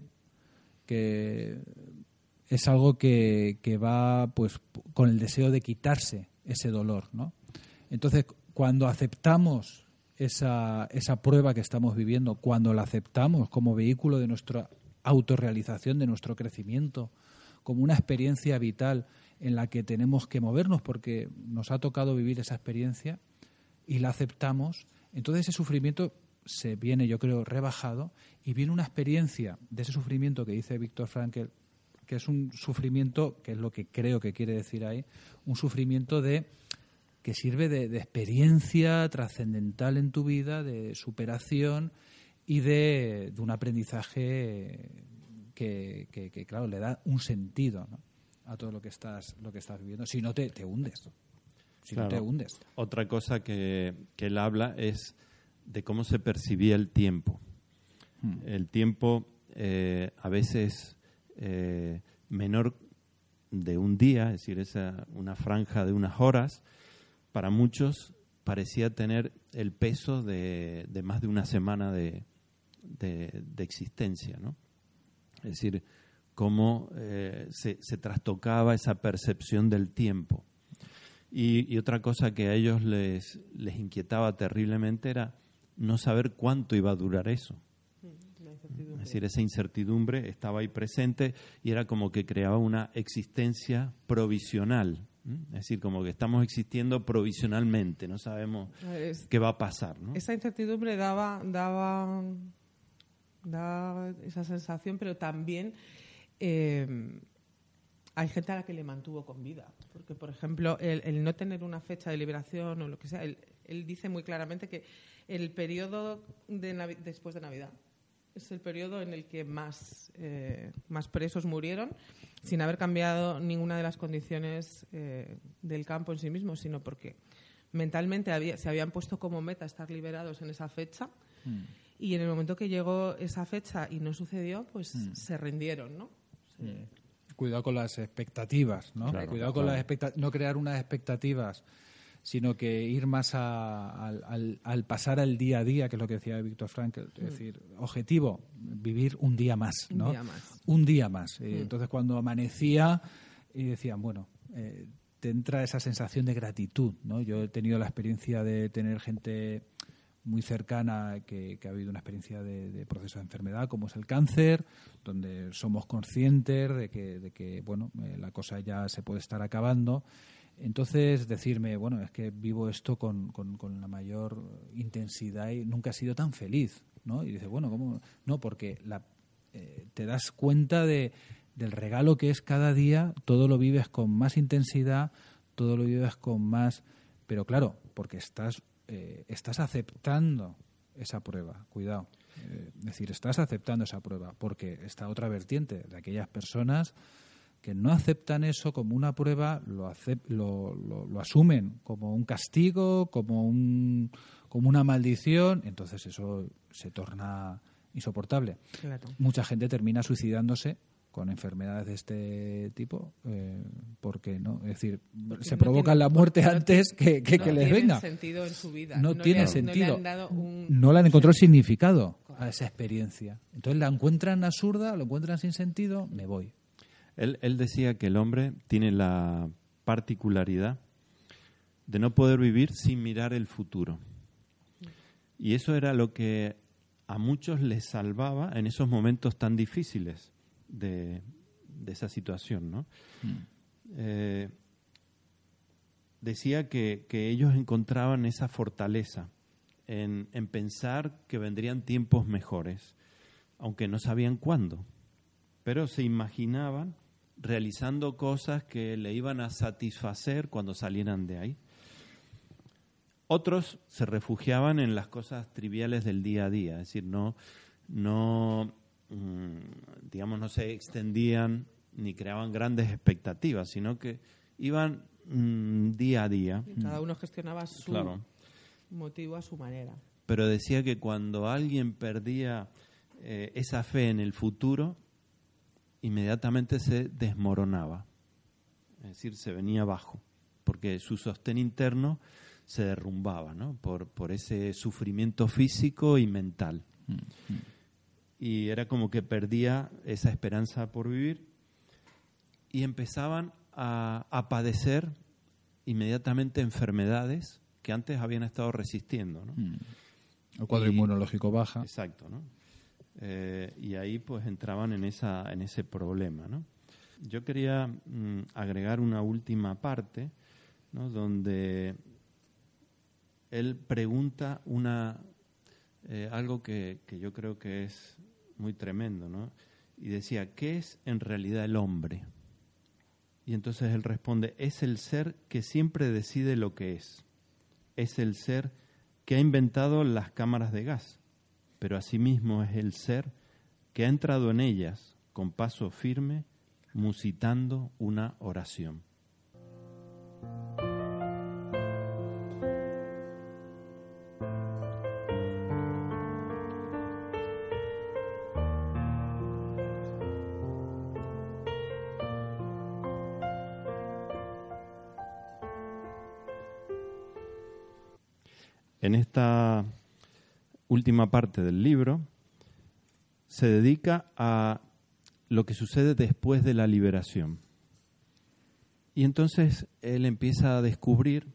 que es algo que, va pues con el deseo de quitarse ese dolor, ¿no? Entonces, cuando aceptamos esa, esa prueba que estamos viviendo, cuando la aceptamos como vehículo de nuestra autorrealización, de nuestro crecimiento, como una experiencia vital en la que tenemos que movernos porque nos ha tocado vivir esa experiencia y la aceptamos, entonces ese sufrimiento se viene, yo creo, rebajado y viene una experiencia de ese sufrimiento que dice Víctor Frankl, que es un sufrimiento, que es lo que creo que quiere decir ahí, un sufrimiento de que sirve de, experiencia trascendental en tu vida, de superación y de, un aprendizaje que, que, claro, le da un sentido a todo lo que estás, lo que estás viviendo. Si no, te, te hundes. Si no te hundes. Otra cosa que, que él habla es de cómo se percibía el tiempo. Hmm. El tiempo eh, a veces eh, menor de un día, es decir, esa, una franja de unas horas, para muchos parecía tener el peso de, más de una semana de, existencia. ¿no? Es decir, cómo eh, se, trastocaba esa percepción del tiempo. Y, y, otra cosa que a ellos les, les inquietaba terriblemente era no saber cuánto iba a durar eso. Es decir, esa incertidumbre estaba ahí presente y era como que creaba una existencia provisional. Es decir, como que estamos existiendo provisionalmente, no sabemos qué va a pasar. ¿no? Esa incertidumbre daba, daba, daba esa sensación, pero también eh, hay gente a la que le mantuvo con vida. Porque, por ejemplo, el, no tener una fecha de liberación o lo que sea, él dice muy claramente que el periodo de después de Navidad es el periodo en el que más, eh, más presos murieron sin haber cambiado ninguna de las condiciones eh, del campo en sí mismo, sino porque mentalmente se habían puesto como meta estar liberados en esa fecha mm. y en el momento que llegó esa fecha y no sucedió, pues mm. se rindieron, ¿no? Mm. Cuidado con las expectativas, ¿no? Cuidado con las no crear unas expectativas sino que ir más al, pasar al día a día, que es lo que decía Víctor Frankl, es mm. decir, objetivo, vivir un día más, ¿no? Un día más. Un día más. Mm. Entonces, cuando amanecía, y decían, bueno, eh, te entra esa sensación de gratitud, ¿no? Yo he tenido la experiencia de tener gente muy cercana que, ha habido una experiencia de, proceso de enfermedad como es el cáncer, donde somos conscientes de que, de que bueno, eh, la cosa ya se puede estar acabando entonces, decirme, bueno, es que vivo esto con, con, la mayor intensidad y nunca he sido tan feliz, ¿no? Y dice, bueno, ¿cómo? No, porque la, eh, te das cuenta de, del regalo que es cada día, todo lo vives con más intensidad, todo lo vives con más... Pero claro, porque estás, eh, estás aceptando esa prueba, cuidado. Eh, es decir, estás aceptando esa prueba, porque está otra vertiente de aquellas personas que no aceptan eso como una prueba, lo, lo, lo, asumen como un castigo, como, un, como una maldición, entonces eso se torna insoportable. Mucha gente termina suicidándose con enfermedades de este tipo eh, porque no es decir se provoca la muerte antes que, que, que les venga. sentido en su vida. no, tiene sentido. no le, han encontrado significado a esa experiencia. Entonces la encuentran absurda lo encuentran sin sentido me voy él, decía que el hombre tiene la particularidad de no poder vivir sin mirar el futuro. Y eso era lo que a muchos les salvaba en esos momentos tan difíciles de, de esa situación, ¿no? Eh, decía que, que ellos encontraban esa fortaleza en, en pensar que vendrían tiempos mejores, aunque no sabían cuándo, pero se imaginaban realizando cosas que le iban a satisfacer cuando salieran de ahí. Otros se refugiaban en las cosas triviales del día a día, es decir, no, no mm, digamos, no se extendían ni creaban grandes expectativas, sino que iban mm, día a día. Y cada uno gestionaba su Claro. motivo a su manera. Pero decía que cuando alguien perdía eh, esa fe en el futuro, inmediatamente se desmoronaba. Es decir, se venía abajo, porque su sostén interno se derrumbaba, ¿no? Por, por ese sufrimiento físico y mental. Y era como que perdía esa esperanza por vivir y empezaban a, a padecer inmediatamente enfermedades que antes habían estado resistiendo, ¿no? El cuadro Y- inmunológico baja. Exacto, ¿no? Eh, y ahí pues entraban en, esa, en ese problema, ¿no? Yo quería mm, agregar una última parte, ¿no? Donde él pregunta una, eh, algo que, que yo creo que es muy tremendo, ¿no? Y decía, ¿qué es en realidad el hombre? Y entonces él responde, es el ser que siempre decide lo que es. Es el ser que ha inventado las cámaras de gas, pero asimismo es el ser que ha entrado en ellas con paso firme, musitando una oración. En esta última parte del libro se dedica a lo que sucede después de la liberación. Y entonces él empieza a descubrir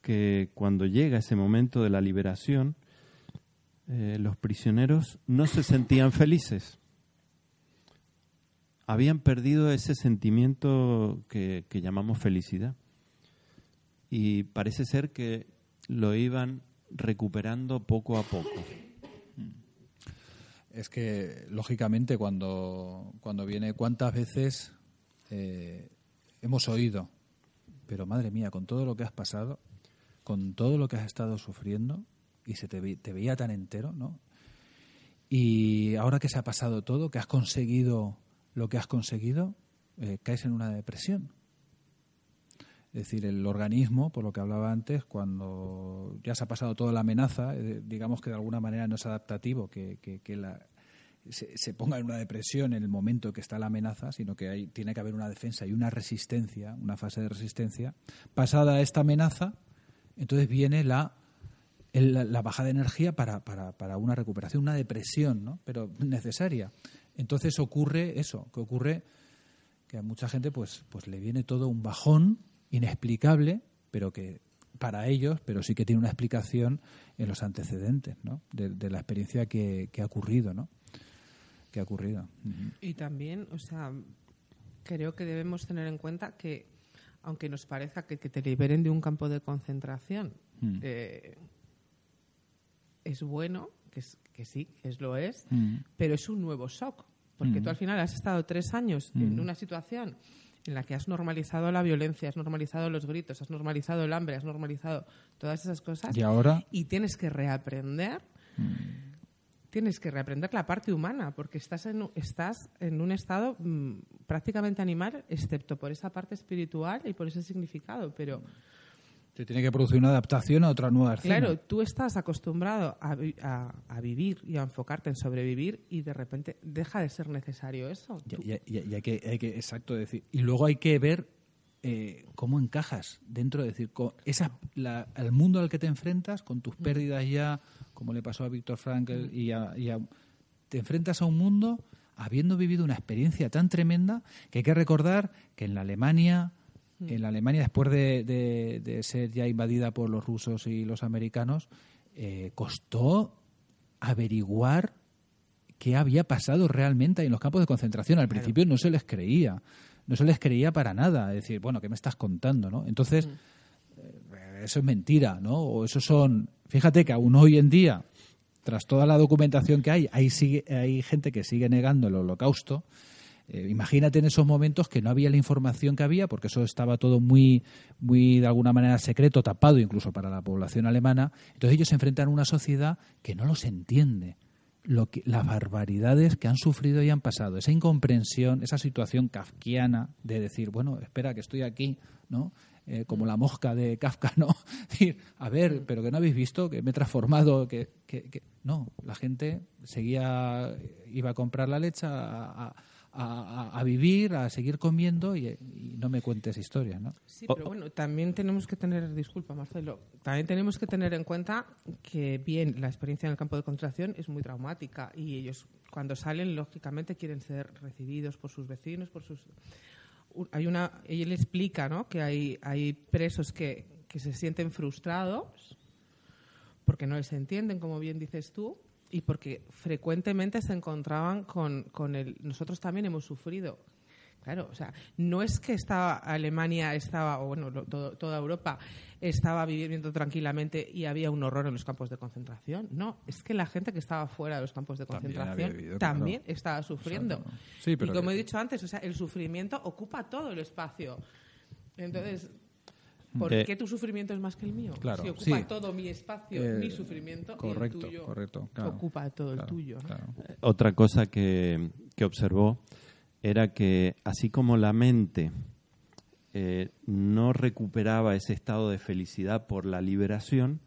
que cuando llega ese momento de la liberación, eh, los prisioneros no se sentían felices. Habían perdido ese sentimiento que, que llamamos felicidad. Y parece ser que lo iban recuperando poco a poco. Es que, lógicamente, cuando, cuando viene, ¿cuántas veces eh, hemos oído? Pero madre mía, con todo lo que has pasado, con todo lo que has estado sufriendo, y se te, ve- te veía tan entero, ¿no? Y ahora que se ha pasado todo, que has conseguido lo que has conseguido, eh, caes en una depresión. Es decir, el organismo, por lo que hablaba antes, cuando ya se ha pasado toda la amenaza, eh, digamos que de alguna manera no es adaptativo que, que- la- se, se ponga en una depresión en el momento que está la amenaza, sino que hay, tiene que haber una defensa y una resistencia, una fase de resistencia. Pasada esta amenaza, entonces viene la, el- la baja de energía para, para, para una recuperación, una depresión, ¿no? pero necesaria. Entonces ocurre eso, que ocurre que a mucha gente pues, pues le viene todo un bajón inexplicable, pero que para ellos, pero sí que tiene una explicación en los antecedentes, ¿no? De, de la experiencia que, que ha ocurrido, ¿no? Que ha ocurrido. Y también, o sea, creo que debemos tener en cuenta que, aunque nos parezca que, que te liberen de un campo de concentración, Mm. eh, es bueno, que, es- que sí, que es lo es, Mm. pero es un nuevo shock. Porque Mm. tú al final has estado tres años en una situación en la que has normalizado la violencia, has normalizado los gritos, has normalizado el hambre, has normalizado todas esas cosas. Y ahora, y tienes que reaprender tienes que reaprender la parte humana porque estás en, un- estás en un estado mm, prácticamente animal excepto por esa parte espiritual y por ese significado pero se tiene que producir una adaptación a otra nueva escena. claro tú estás acostumbrado a, a- a vivir y a enfocarte en sobrevivir y de repente deja de ser necesario eso Y, y- y- y hay, que, hay que, exacto, decir. Y luego hay que ver eh, cómo encajas dentro, es decir, con esa, la- al mundo al que te enfrentas, con tus pérdidas ya, como le pasó a Víctor Frankl, y, a- y a- te enfrentas a un mundo habiendo vivido una experiencia tan tremenda que hay que recordar que en la Alemania, en la Alemania después de, de- de ser ya invadida por los rusos y los americanos, eh, costó averiguar qué había pasado realmente en los campos de concentración. Al principio no se les creía, no se les creía para nada. Es decir, bueno, ¿qué me estás contando? ¿no? Entonces, eh, eso es mentira, ¿no? O eso son. Fíjate que aún hoy en día, tras toda la documentación que hay, hay, sigue, hay gente que sigue negando el holocausto. Eh, imagínate en esos momentos que no había la información que había, porque eso estaba todo muy, muy de alguna manera secreto, tapado incluso para la población alemana. Entonces ellos se enfrentan a una sociedad que no los entiende. Lo que, las barbaridades que han sufrido y han pasado, esa incomprensión, esa situación kafkiana de decir, bueno, espera que estoy aquí, ¿no? Eh, como la mosca de Kafka, ¿no? *laughs* Decir, a ver, pero que no habéis visto que me he transformado, que, que, que... no, la gente seguía, iba a comprar la leche, a, a, a, a vivir, a seguir comiendo y, y, no me cuentes historia, ¿no? Sí, pero bueno, también tenemos que tener, disculpa Marcelo, también tenemos que tener en cuenta que bien, la experiencia en el campo de concentración es muy traumática y ellos cuando salen lógicamente quieren ser recibidos por sus vecinos, por sus hay una él explica, ¿no? que hay hay presos que, que se sienten frustrados porque no les entienden, como bien dices tú, y porque frecuentemente se encontraban con, con el... Nosotros también hemos sufrido. Claro, o sea, no es que estaba Alemania estaba, o bueno, todo, toda Europa estaba viviendo tranquilamente y había un horror en los campos de concentración. No, es que la gente que estaba fuera de los campos de concentración también, vivido, también claro. estaba sufriendo. O sea, no. sí, pero y como que... he dicho antes, o sea, el sufrimiento ocupa todo el espacio. Entonces, ¿Por eh, qué tu sufrimiento es más que el mío? Claro, si ocupa sí. todo mi espacio, eh, mi sufrimiento, correcto, y el tuyo correcto, claro, ocupa todo claro, el tuyo. ¿no? Claro. Otra cosa que, que, observó era que así como la mente eh, no recuperaba ese estado de felicidad por la liberación,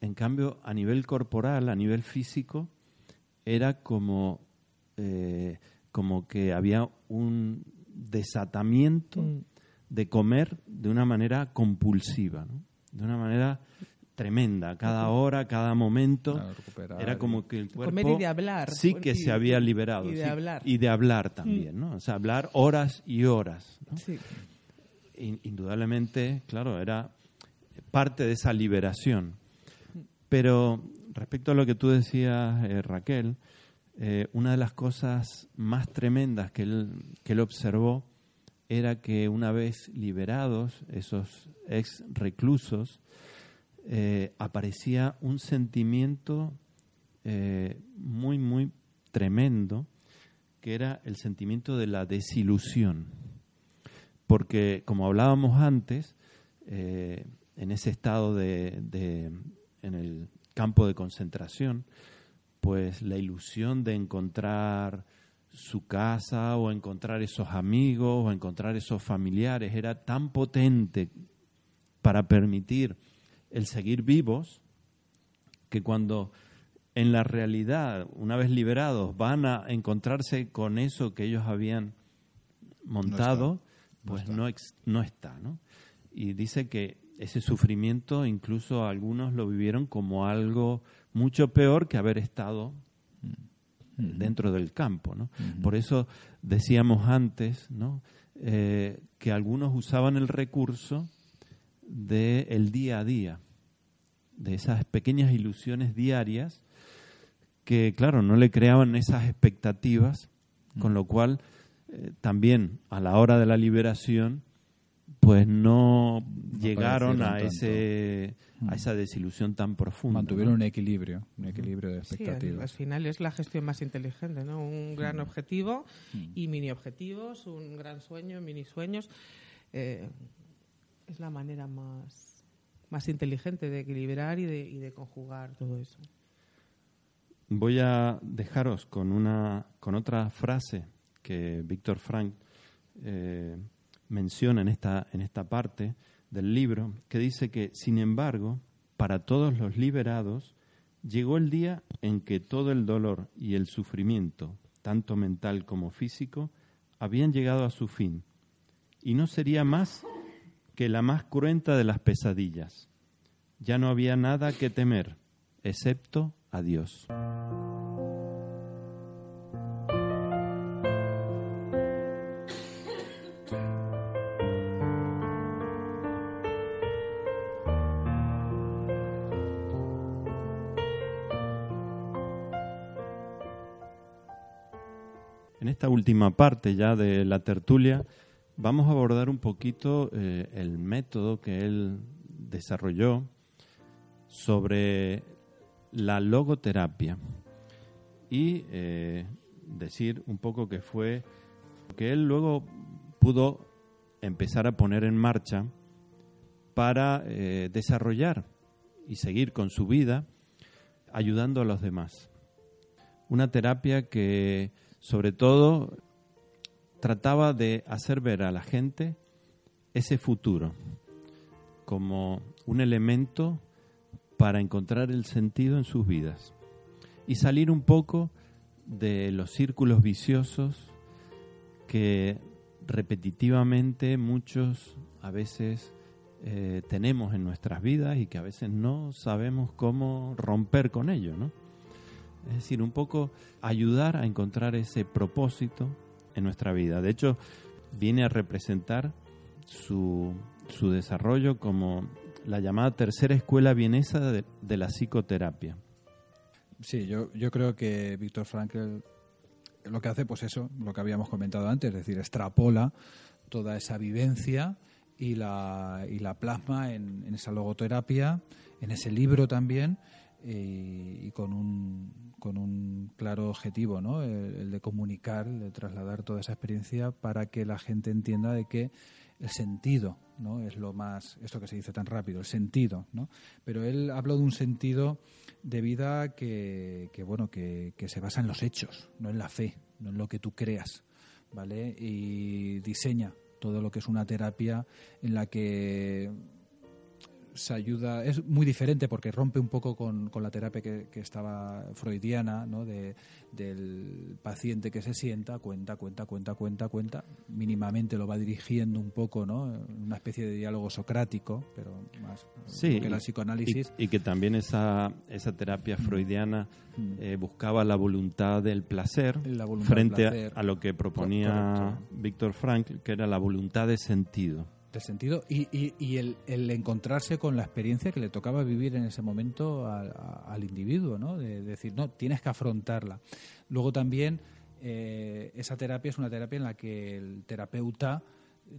en cambio a nivel corporal, a nivel físico, era como, eh, como que había un desatamiento. Mm de comer de una manera compulsiva, ¿no? de una manera tremenda, cada hora, cada momento, claro, era como que el cuerpo comer y de hablar, sí que y, se había liberado, y de, sí, hablar. y de hablar también, ¿no? O sea, hablar horas y horas. ¿no? Sí. Indudablemente, claro, era parte de esa liberación. Pero respecto a lo que tú decías, eh, Raquel, eh, una de las cosas más tremendas que él, que él observó era que una vez liberados esos ex reclusos, eh, aparecía un sentimiento eh, muy, muy tremendo, que era el sentimiento de la desilusión. Porque, como hablábamos antes, eh, en ese estado de, de, en el campo de concentración, pues la ilusión de encontrar su casa o encontrar esos amigos o encontrar esos familiares era tan potente para permitir el seguir vivos que cuando en la realidad, una vez liberados, van a encontrarse con eso que ellos habían montado, no está, no pues está. no, no está, ¿no? Y dice que ese sufrimiento incluso algunos lo vivieron como algo mucho peor que haber estado dentro del campo. ¿no? Uh -huh. Por eso decíamos antes ¿no? eh, que algunos usaban el recurso del el día a día, de esas pequeñas ilusiones diarias que, claro, no le creaban esas expectativas, uh -huh. con lo cual eh, también a la hora de la liberación pues no, no llegaron a ese a esa desilusión tan profunda. Mantuvieron ¿no? un equilibrio, un equilibrio de expectativas. Sí, al final es la gestión más inteligente, ¿no? Un gran objetivo y mini objetivos, un gran sueño, mini sueños. Eh, es la manera más, más inteligente de equilibrar y de, y de conjugar todo eso. Voy a dejaros con una con otra frase que Víctor Frank eh, menciona en esta, en esta parte del libro, que dice que, sin embargo, para todos los liberados, llegó el día en que todo el dolor y el sufrimiento, tanto mental como físico, habían llegado a su fin, y no sería más que la más cruenta de las pesadillas. Ya no había nada que temer, excepto a Dios. Esta última parte ya de la tertulia vamos a abordar un poquito eh, el método que él desarrolló sobre la logoterapia y eh, decir un poco que fue que él luego pudo empezar a poner en marcha para eh, desarrollar y seguir con su vida ayudando a los demás. Una terapia que sobre todo trataba de hacer ver a la gente ese futuro como un elemento para encontrar el sentido en sus vidas y salir un poco de los círculos viciosos que repetitivamente muchos a veces eh, tenemos en nuestras vidas y que a veces no sabemos cómo romper con ello, ¿no? Es decir, un poco ayudar a encontrar ese propósito en nuestra vida. De hecho, viene a representar su, su desarrollo como la llamada tercera escuela vienesa de, la psicoterapia. Sí, yo, yo creo que Víctor Frankl lo que hace, pues eso, lo que habíamos comentado antes, es decir, extrapola toda esa vivencia y la, y la plasma en, esa logoterapia, en ese libro también, y, con, un, con un claro objetivo, ¿no? El, de comunicar, de trasladar toda esa experiencia para que la gente entienda de que el sentido, ¿no? Es lo más, esto que se dice tan rápido, el sentido, ¿no? Pero él habló de un sentido de vida que, que bueno, que, que se basa en los hechos, no en la fe, no en lo que tú creas, ¿vale? Y diseña todo lo que es una terapia en la que se ayuda, es muy diferente porque rompe un poco con, con la terapia que, que, estaba freudiana, ¿no? De, del paciente que se sienta, cuenta, cuenta, cuenta, cuenta, cuenta, mínimamente lo va dirigiendo un poco, ¿no? Una especie de diálogo socrático, pero más sí, que la psicoanálisis. Y, y, que también esa, esa terapia mm. freudiana mm. Eh, buscaba la voluntad del placer voluntad frente del placer. A, a, lo que proponía Víctor Frank, que era la voluntad de sentido de sentido y, y, el, encontrarse con la experiencia que le tocaba vivir en ese momento al, individuo, ¿no? De, de, decir, no, tienes que afrontarla. Luego también eh, esa terapia es una terapia en la que el terapeuta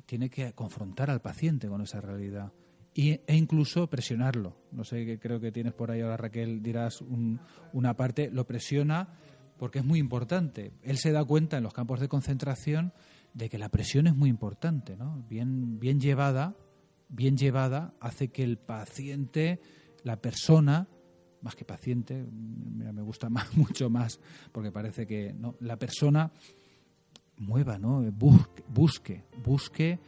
tiene que confrontar al paciente con esa realidad y, e incluso presionarlo. No sé, creo que tienes por ahí ahora, Raquel, dirás un, una parte, lo presiona porque es muy importante. Él se da cuenta en los campos de concentración de que la presión es muy importante, ¿no? Bien, bien llevada, bien llevada, hace que el paciente, la persona, más que paciente, mira, me gusta *laughs* más, mucho más, porque parece que no, la persona mueva, ¿no? Busque, busque, busque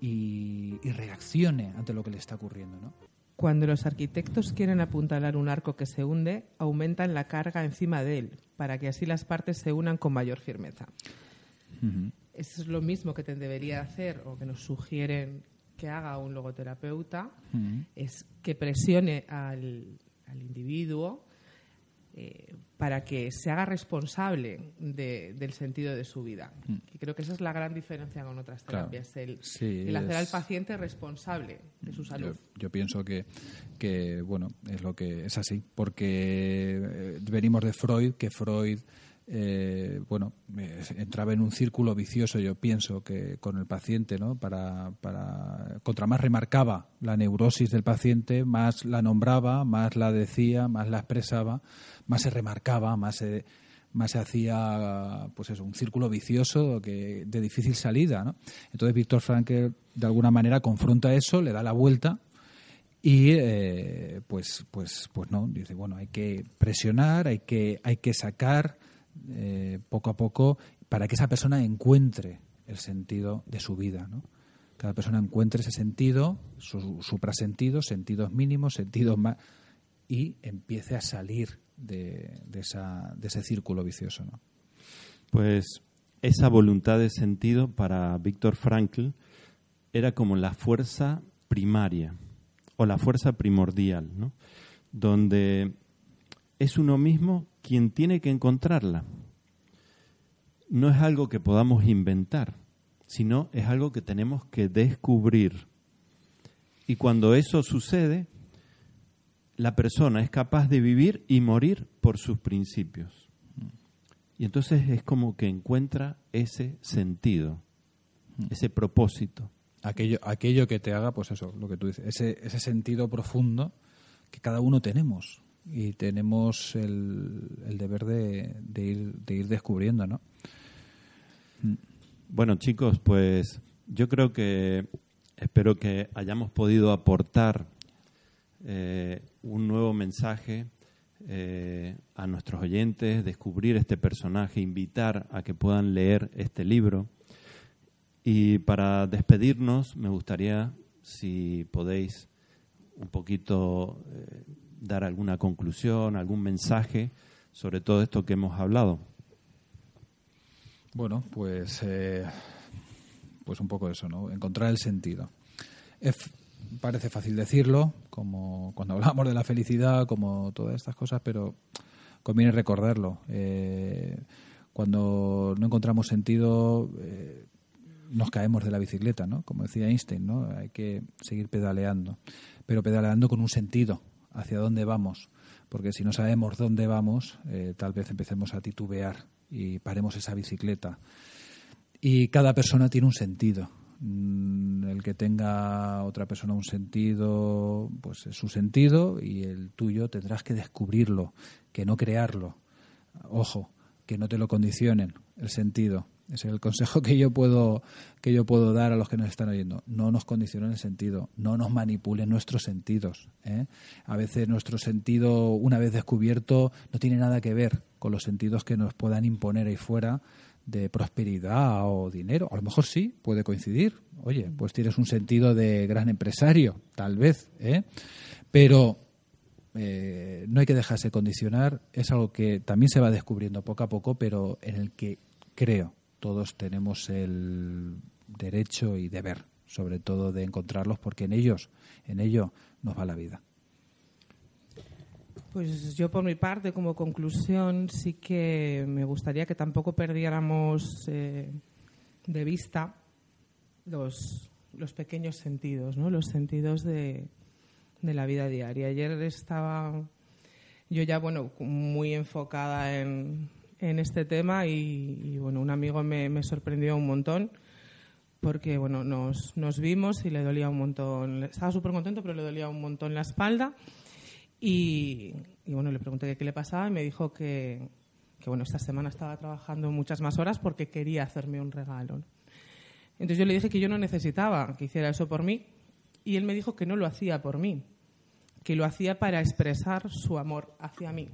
y, y reaccione ante lo que le está ocurriendo, ¿no? Cuando los arquitectos quieren apuntalar un arco que se hunde, aumentan la carga encima de él, para que así las partes se unan con mayor firmeza. Uh -huh. Eso es lo mismo que te debería hacer o que nos sugieren que haga un logoterapeuta, uh -huh. es que presione al, al individuo eh, para que se haga responsable de, del sentido de su vida. Uh -huh. Y creo que esa es la gran diferencia con otras terapias, claro. el, sí, el, hacer es... al paciente responsable de su salud. Yo, yo, pienso que, que, bueno, es lo que es así, porque eh, venimos de Freud, que Freud eh, bueno, entraba en un círculo vicioso, yo pienso, que con el paciente, ¿no? Para, para, contra más remarcaba la neurosis del paciente, más la nombraba, más la decía, más la expresaba, más se remarcaba, más se, más se hacía, pues eso, un círculo vicioso que, de difícil salida, ¿no? Entonces Víctor Frankl, de alguna manera, confronta eso, le da la vuelta y eh, pues pues pues no dice bueno hay que presionar hay que hay que sacar eh, poco a poco para que esa persona encuentre el sentido de su vida. ¿no? Cada persona encuentre ese sentido, su suprasentido, sentidos mínimos, sentidos más, y empiece a salir de, de, esa, de ese círculo vicioso. ¿no? Pues esa voluntad de sentido para Víctor Frankl era como la fuerza primaria o la fuerza primordial, ¿no? donde es uno mismo quien tiene que encontrarla. No es algo que podamos inventar, sino es algo que tenemos que descubrir. Y cuando eso sucede, la persona es capaz de vivir y morir por sus principios. Y entonces es como que encuentra ese sentido, ese propósito. Aquello, aquello que te haga, pues eso, lo que tú dices, ese, ese sentido profundo que cada uno tenemos y tenemos el, deber de, ir, de ir descubriendo, ¿no? Bueno, chicos, pues yo creo que espero que hayamos podido aportar eh, un nuevo mensaje eh, a nuestros oyentes, descubrir este personaje, invitar a que puedan leer este libro. Y para despedirnos, me gustaría, si podéis, un poquito eh, dar alguna conclusión, algún mensaje sobre todo esto que hemos hablado. Bueno, pues, eh, pues un poco eso, ¿no? Encontrar el sentido. Es, parece fácil decirlo, como cuando hablamos de la felicidad, como todas estas cosas, pero conviene recordarlo. Eh, cuando no encontramos sentido, eh, nos caemos de la bicicleta, ¿no? Como decía Einstein, ¿no? Hay que seguir pedaleando, pero pedaleando con un sentido, hacia dónde vamos, porque si no sabemos dónde vamos, eh, tal vez empecemos a titubear y paremos esa bicicleta. Y cada persona tiene un sentido. Mm, el que tenga otra persona un sentido, pues es su sentido y el tuyo tendrás que descubrirlo, que no crearlo. Ojo, que no te lo condicionen el sentido. Es el consejo que yo puedo que yo puedo dar a los que nos están oyendo. No nos condicionen el sentido, no nos manipulen nuestros sentidos. ¿eh? A veces nuestro sentido, una vez descubierto, no tiene nada que ver con los sentidos que nos puedan imponer ahí fuera de prosperidad o dinero. A lo mejor sí, puede coincidir. Oye, pues tienes un sentido de gran empresario, tal vez. ¿eh? Pero eh, no hay que dejarse condicionar. Es algo que también se va descubriendo poco a poco, pero en el que creo todos tenemos el derecho y deber, sobre todo, de encontrarlos, porque en ellos, en ello nos va la vida. Pues yo por mi parte, como conclusión, sí que me gustaría que tampoco perdiéramos eh, de vista los, los pequeños sentidos, ¿no? los sentidos de, de la vida diaria. Ayer estaba yo ya, bueno, muy enfocada en, en este tema y, bueno, un amigo me, me, sorprendió un montón porque bueno, nos, nos vimos y le dolía un montón, estaba súper contento pero le dolía un montón la espalda y, y, bueno, le pregunté qué le pasaba y me dijo que, que, bueno, esta semana estaba trabajando muchas más horas porque quería hacerme un regalo. Entonces yo le dije que yo no necesitaba que hiciera eso por mí y él me dijo que no lo hacía por mí, que lo hacía para expresar su amor hacia mí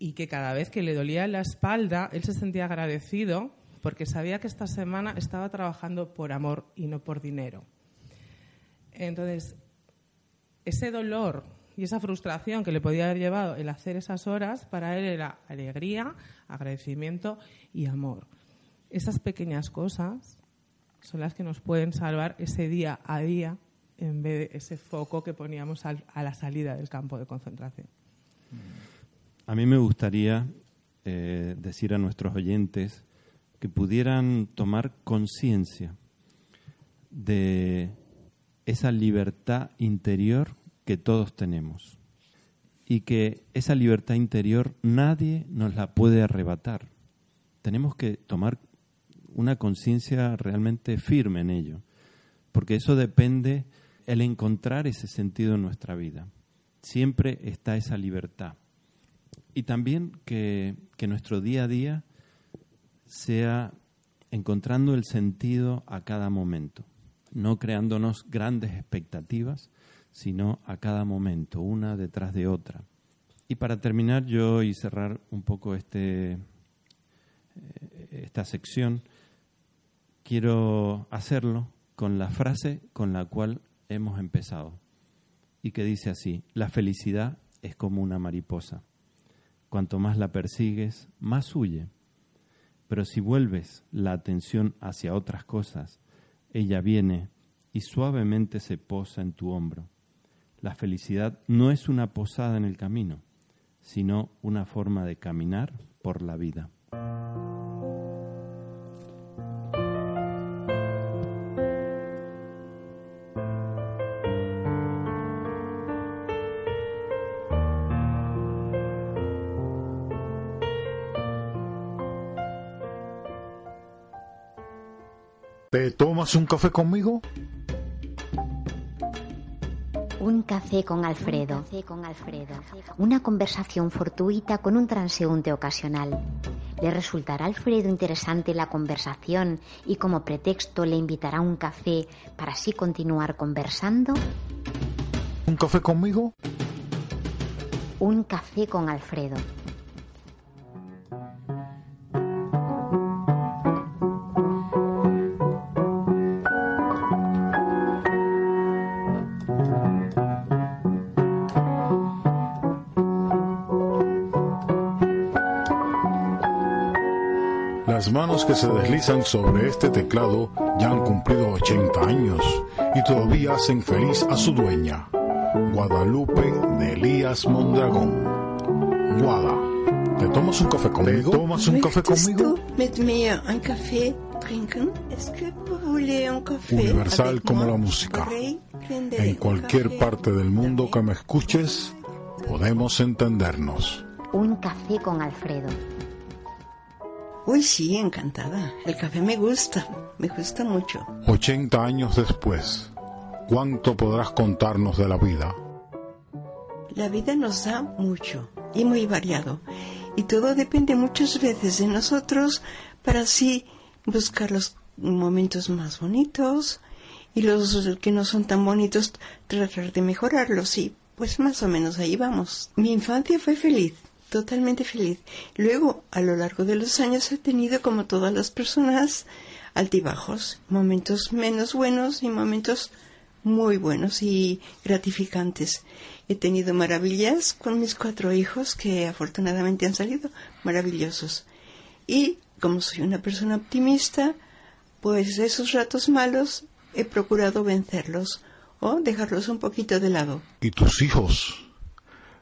y que cada vez que le dolía la espalda, él se sentía agradecido porque sabía que esta semana estaba trabajando por amor y no por dinero. Entonces, ese dolor y esa frustración que le podía haber llevado el hacer esas horas, para él era alegría, agradecimiento y amor. Esas pequeñas cosas son las que nos pueden salvar ese día a día en vez de ese foco que poníamos a la salida del campo de concentración. A mí me gustaría eh, decir a nuestros oyentes que pudieran tomar conciencia de esa libertad interior que todos tenemos y que esa libertad interior nadie nos la puede arrebatar. Tenemos que tomar una conciencia realmente firme en ello, porque eso depende el encontrar ese sentido en nuestra vida. Siempre está esa libertad y también que, nuestro día a día sea encontrando el sentido a cada momento, no creándonos grandes expectativas, sino a cada momento, una detrás de otra. Y para terminar yo y cerrar un poco este, eh, esta sección, quiero hacerlo con la frase con la cual hemos empezado. Y que dice así, la felicidad es como una mariposa Cuanto más la persigues, más huye. Pero si vuelves la atención hacia otras cosas, ella viene y suavemente se posa en tu hombro. La felicidad no es una posada en el camino, sino una forma de caminar por la vida. ¿Te tomas un café conmigo? Un café con Alfredo. con Alfredo. Una conversación fortuita con un transeúnte ocasional. ¿Le resultará a Alfredo interesante la conversación y como pretexto le invitará a un café para así continuar conversando? ¿Un café conmigo? Un café con Alfredo. Que se deslizan sobre este teclado ya han cumplido 80 años y todavía hacen feliz a su dueña, Guadalupe de Elías Mondragón. Guada, ¿te tomas un café conmigo? ¿Te tomas un café conmigo? un café Universal como la música. En cualquier parte del mundo que me escuches, podemos entendernos. Un café con Alfredo. Uy, sí, encantada. El café me gusta, me gusta mucho. 80 años después, ¿cuánto podrás contarnos de la vida? La vida nos da mucho y muy variado. Y todo depende muchas veces de nosotros para así buscar los momentos más bonitos y los que no son tan bonitos tratar de mejorarlos. Y pues más o menos ahí vamos. Mi infancia fue feliz, totalmente feliz. Luego, a lo largo de los años he tenido, como todas las personas, altibajos, momentos menos buenos y momentos muy buenos y gratificantes. He tenido maravillas con mis cuatro hijos que afortunadamente han salido maravillosos. Y como soy una persona optimista, pues esos ratos malos he procurado vencerlos o dejarlos un poquito de lado. ¿Y tus hijos?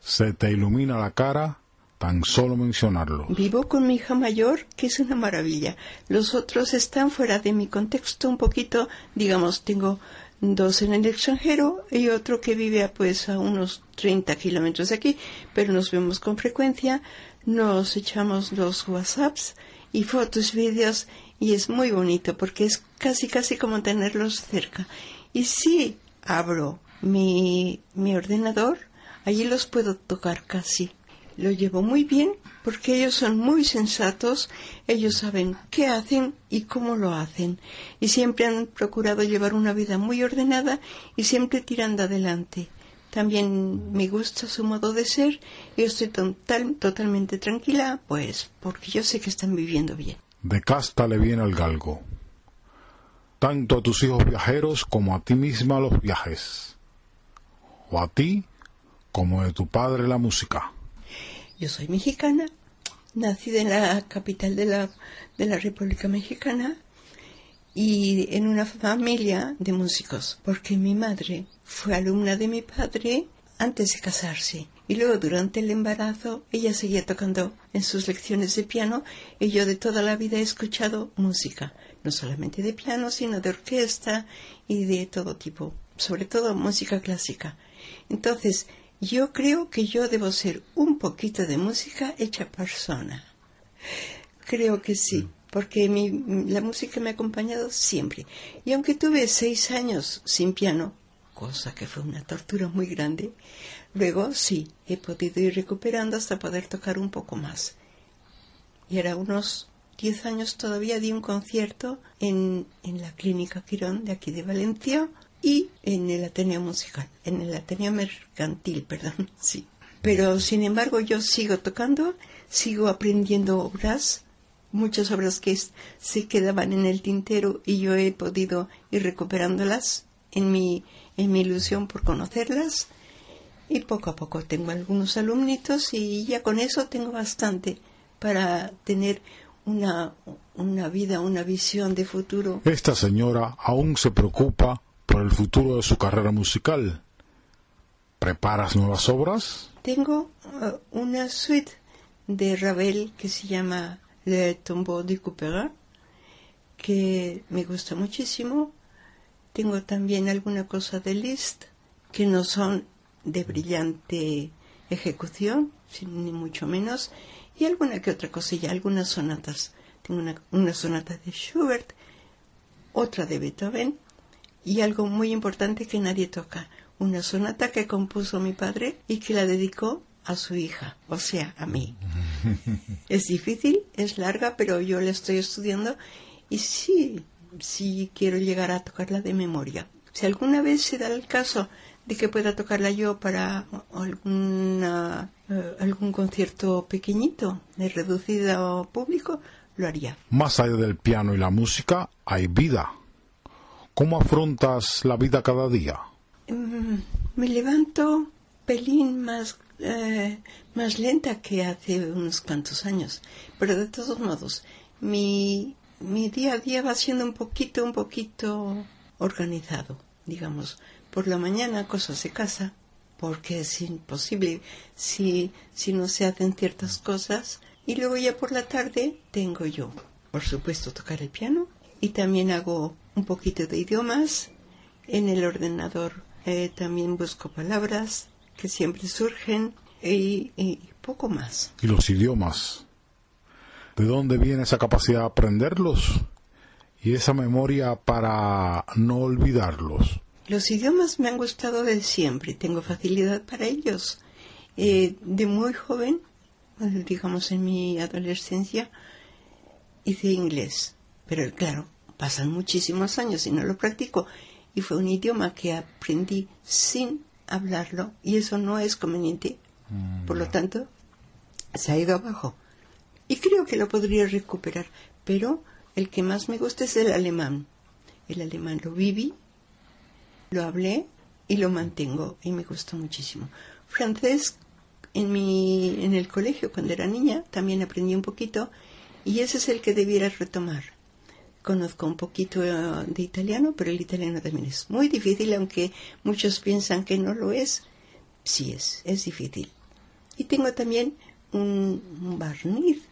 Se te ilumina la cara tan solo mencionarlo. Vivo con mi hija mayor, que es una maravilla. Los otros están fuera de mi contexto un poquito, digamos, tengo dos en el extranjero y otro que vive a, pues a unos 30 kilómetros de aquí, pero nos vemos con frecuencia, nos echamos los WhatsApps y fotos, vídeos y es muy bonito porque es casi casi como tenerlos cerca. Y si abro mi, mi ordenador, allí los puedo tocar casi. Lo llevo muy bien porque ellos son muy sensatos, ellos saben qué hacen y cómo lo hacen, y siempre han procurado llevar una vida muy ordenada y siempre tirando adelante. También me gusta su modo de ser y estoy total, totalmente tranquila, pues porque yo sé que están viviendo bien. De casta le viene al galgo. Tanto a tus hijos viajeros como a ti misma los viajes. O a ti como de tu padre la música. Yo soy mexicana, nacida en la capital de la, de la República Mexicana y en una familia de músicos, porque mi madre fue alumna de mi padre antes de casarse. Y luego durante el embarazo ella seguía tocando en sus lecciones de piano y yo de toda la vida he escuchado música, no solamente de piano, sino de orquesta y de todo tipo, sobre todo música clásica. Entonces, yo creo que yo debo ser un poquito de música hecha persona. Creo que sí, porque mi, la música me ha acompañado siempre. Y aunque tuve seis años sin piano, cosa que fue una tortura muy grande, luego sí, he podido ir recuperando hasta poder tocar un poco más. Y era unos diez años todavía di un concierto en, en la Clínica Quirón de aquí de Valencia y en el Ateneo Musical, en el Ateneo Mercantil, perdón, *laughs* sí. Pero sin embargo yo sigo tocando, sigo aprendiendo obras, muchas obras que se quedaban en el tintero y yo he podido ir recuperándolas en mi, en mi ilusión por conocerlas y poco a poco tengo algunos alumnitos y ya con eso tengo bastante para tener una, una vida, una visión de futuro Esta señora aún se preocupa por el futuro de su carrera musical. ¿Preparas nuevas obras? Tengo uh, una suite de Ravel que se llama Le Tombeau de Couperin, que me gusta muchísimo. Tengo también alguna cosa de Liszt, que no son de brillante ejecución, ni mucho menos, y alguna que otra cosilla, algunas sonatas. Tengo una, una sonata de Schubert, otra de Beethoven y algo muy importante que nadie toca, una sonata que compuso mi padre y que la dedicó a su hija, o sea, a mí. *laughs* es difícil, es larga, pero yo la estoy estudiando y sí, sí quiero llegar a tocarla de memoria. Si alguna vez se da el caso de que pueda tocarla yo para alguna, eh, algún concierto pequeñito, de reducido público, lo haría. Más allá del piano y la música, hay vida. ¿Cómo afrontas la vida cada día? Mm, me levanto pelín más, eh, más lenta que hace unos cuantos años, pero de todos modos, mi, mi día a día va siendo un poquito, un poquito organizado, digamos por la mañana cosas de casa, porque es imposible si, si no se hacen ciertas cosas. Y luego ya por la tarde tengo yo, por supuesto, tocar el piano y también hago un poquito de idiomas. En el ordenador eh, también busco palabras que siempre surgen y, y poco más. ¿Y los idiomas? ¿De dónde viene esa capacidad de aprenderlos? Y esa memoria para no olvidarlos. Los idiomas me han gustado de siempre, tengo facilidad para ellos. Eh, de muy joven, digamos en mi adolescencia, hice inglés, pero claro, pasan muchísimos años y no lo practico. Y fue un idioma que aprendí sin hablarlo y eso no es conveniente. Mm, Por lo tanto, se ha ido abajo. Y creo que lo podría recuperar, pero el que más me gusta es el alemán. El alemán lo viví lo hablé y lo mantengo y me gustó muchísimo. Francés en mi en el colegio cuando era niña también aprendí un poquito y ese es el que debiera retomar. Conozco un poquito eh, de italiano, pero el italiano también es muy difícil, aunque muchos piensan que no lo es. Sí es, es difícil. Y tengo también un, barniz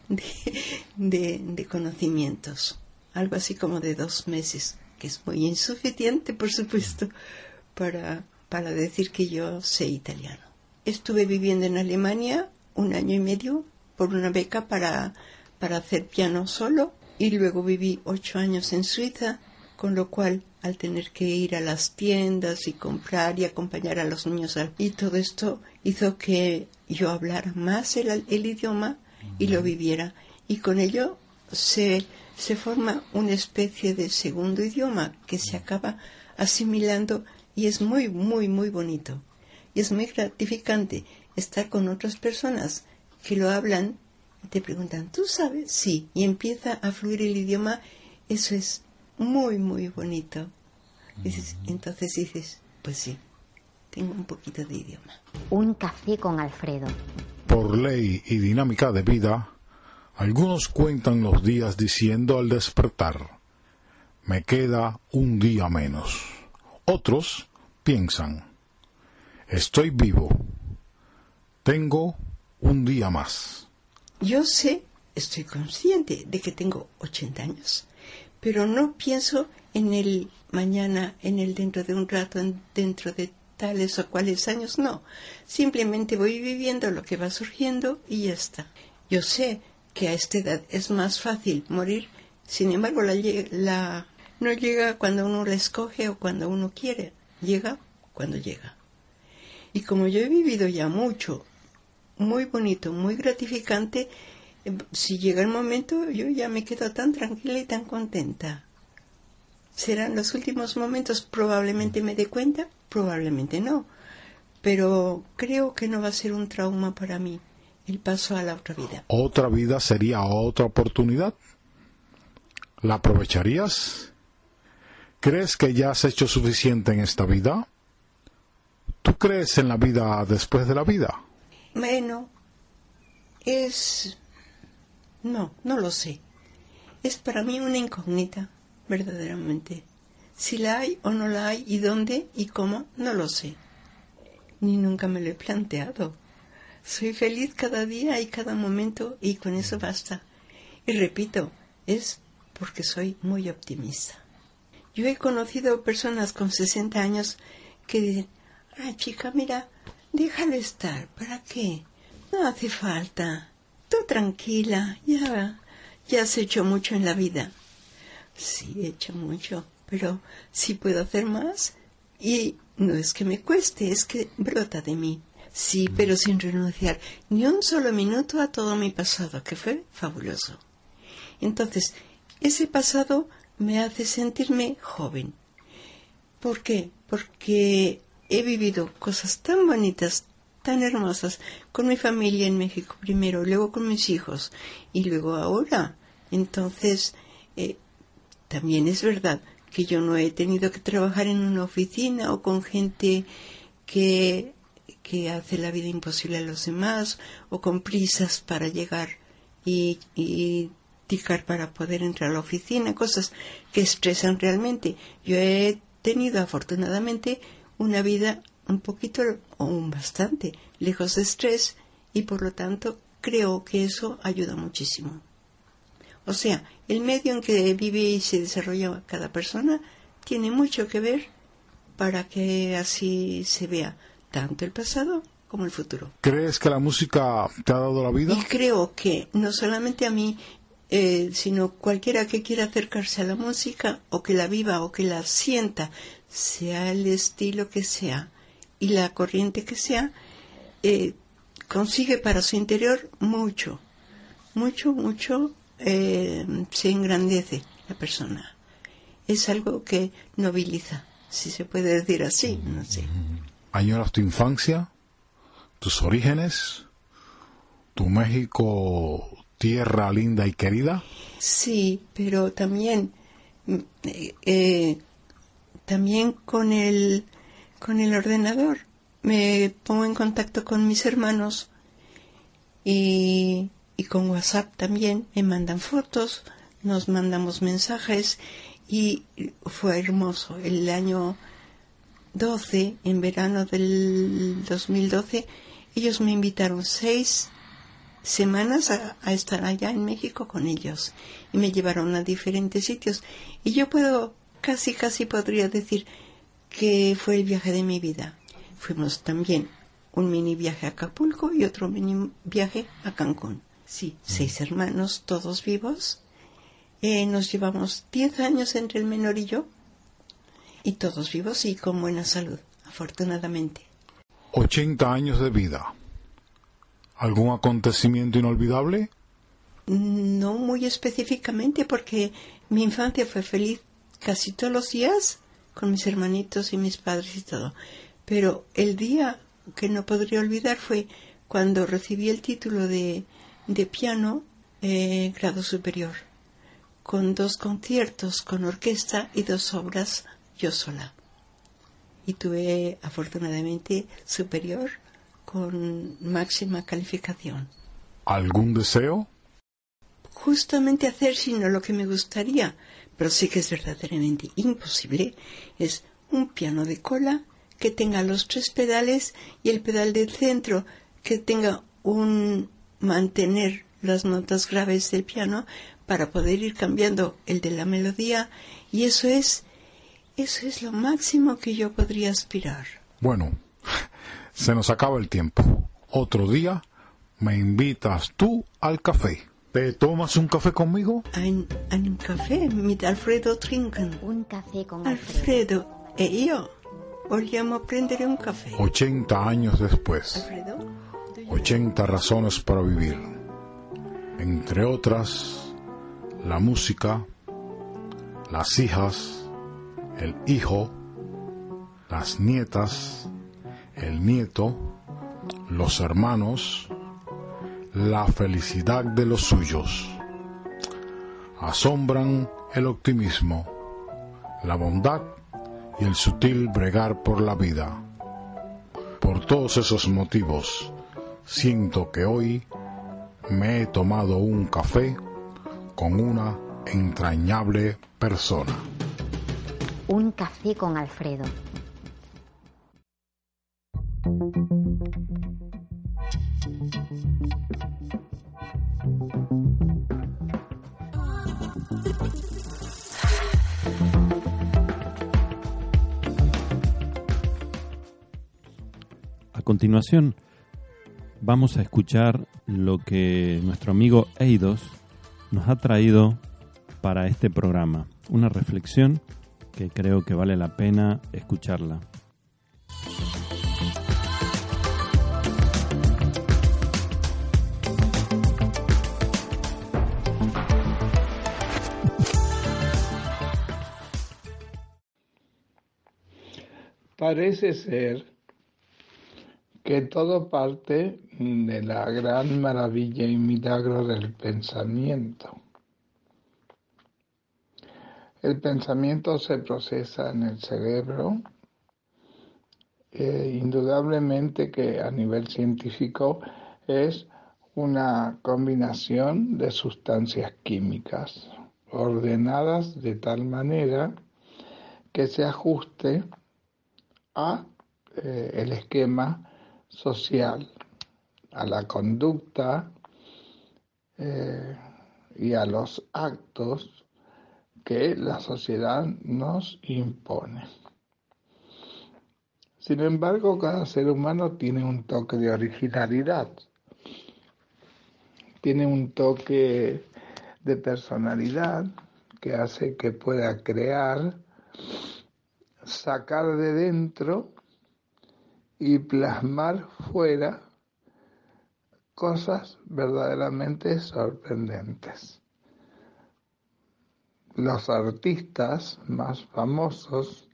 de, de conocimientos, algo así como de dos meses que es muy insuficiente, por supuesto, para, para decir que yo sé italiano. Estuve viviendo en Alemania un año y medio por una beca para, para hacer piano solo y luego viví ocho años en Suiza, con lo cual al tener que ir a las tiendas y comprar y acompañar a los niños y todo esto hizo que yo hablara más el, el idioma y lo viviera. Y con ello se se forma una especie de segundo idioma que se acaba asimilando y es muy, muy, muy bonito. Y es muy gratificante estar con otras personas que lo hablan te preguntan, ¿tú sabes? Sí, y empieza a fluir el idioma. Eso es muy, muy bonito. entonces dices, pues sí, tengo un poquito de idioma. Un café con Alfredo. Por ley y dinámica de vida, algunos cuentan los días diciendo al despertar, me queda un día menos. Otros piensan, estoy vivo, tengo un día más. Yo sé, estoy consciente de que tengo 80 años, pero no pienso en el mañana, en el dentro de un rato, dentro de tales o cuales años, no. Simplemente voy viviendo lo que va surgiendo y ya está. Yo sé que a esta edad es más fácil morir, sin embargo la, la, no llega cuando uno la escoge o cuando uno quiere, llega cuando llega. Y como yo he vivido ya mucho, muy bonito, muy gratificante, eh, si llega el momento yo ya me quedo tan tranquila y tan contenta. ¿Serán los últimos momentos? Probablemente me dé cuenta, probablemente no. Pero creo que no va a ser un trauma para mí el paso a la otra vida. Otra vida sería otra oportunidad. ¿La aprovecharías? ¿Crees que ya has hecho suficiente en esta vida? ¿Tú crees en la vida después de la vida? Bueno, es... No, no lo sé. Es para mí una incógnita, verdaderamente. Si la hay o no la hay, y dónde y cómo, no lo sé. Ni nunca me lo he planteado. Soy feliz cada día y cada momento y con eso basta. Y repito, es porque soy muy optimista. Yo he conocido personas con 60 años que dicen, ah, chica, mira, déjalo estar, ¿para qué? No hace falta. Tú tranquila, ya, ya has hecho mucho en la vida. Sí, he hecho mucho, pero sí puedo hacer más y no es que me cueste, es que brota de mí. Sí, pero sin renunciar ni un solo minuto a todo mi pasado, que fue fabuloso. Entonces, ese pasado me hace sentirme joven. ¿Por qué? Porque he vivido cosas tan bonitas, tan hermosas, con mi familia en México primero, luego con mis hijos y luego ahora. Entonces, eh, también es verdad que yo no he tenido que trabajar en una oficina o con gente que, que hace la vida imposible a los demás o con prisas para llegar y, y ticar para poder entrar a la oficina, cosas que estresan realmente. Yo he tenido afortunadamente una vida un poquito o un bastante lejos de estrés y por lo tanto creo que eso ayuda muchísimo. O sea, el medio en que vive y se desarrolla cada persona tiene mucho que ver para que así se vea tanto el pasado como el futuro. ¿Crees que la música te ha dado la vida? Y creo que no solamente a mí, eh, sino cualquiera que quiera acercarse a la música o que la viva o que la sienta, sea el estilo que sea y la corriente que sea, eh, consigue para su interior mucho, mucho, mucho, eh, se engrandece la persona. Es algo que noviliza, si se puede decir así, no sé. ¿Añoras tu infancia, tus orígenes, tu México, tierra linda y querida? Sí, pero también, eh, también con el, con el ordenador. Me pongo en contacto con mis hermanos y, y con WhatsApp también. Me mandan fotos, nos mandamos mensajes y fue hermoso. El año 12, en verano del 2012, ellos me invitaron seis semanas a, a, estar allá en México con ellos y me llevaron a diferentes sitios. Y yo puedo casi casi podría decir que fue el viaje de mi vida. Fuimos también un mini viaje a Acapulco y otro mini viaje a Cancún. Sí seis hermanos todos vivos. Eh, nos llevamos diez años entre el menor y yo y todos vivos y con buena salud afortunadamente. 80 años de vida. ¿Algún acontecimiento inolvidable? No muy específicamente porque mi infancia fue feliz casi todos los días con mis hermanitos y mis padres y todo. Pero el día que no podría olvidar fue cuando recibí el título de, de piano eh, grado superior, con dos conciertos con orquesta y dos obras yo sola. Y tuve afortunadamente superior con máxima calificación. ¿Algún deseo? Justamente hacer sino lo que me gustaría, pero sí que es verdaderamente imposible, es un piano de cola que tenga los tres pedales y el pedal del centro que tenga un mantener las notas graves del piano para poder ir cambiando el de la melodía y eso es eso es lo máximo que yo podría aspirar. Bueno, se nos acaba el tiempo. Otro día me invitas tú al café. ¿Te tomas un café conmigo? Un, un café, mit Alfredo trinken. Un café con Alfredo. Alfredo e io vogliamo prendere un café. 80 años después. Alfredo, 80 razones para vivir. Entre otras, la música, las hijas, el hijo, las nietas, el nieto, los hermanos, la felicidad de los suyos. Asombran el optimismo, la bondad y el sutil bregar por la vida. Por todos esos motivos, siento que hoy me he tomado un café con una entrañable persona. Un café con Alfredo. A continuación, vamos a escuchar lo que nuestro amigo Eidos nos ha traído para este programa. Una reflexión que creo que vale la pena escucharla. Parece ser que todo parte de la gran maravilla y milagro del pensamiento. El pensamiento se procesa en el cerebro, eh, indudablemente que a nivel científico es una combinación de sustancias químicas ordenadas de tal manera que se ajuste a eh, el esquema social, a la conducta eh, y a los actos que la sociedad nos impone. Sin embargo, cada ser humano tiene un toque de originalidad, tiene un toque de personalidad que hace que pueda crear, sacar de dentro y plasmar fuera cosas verdaderamente sorprendentes. Los artistas más famosos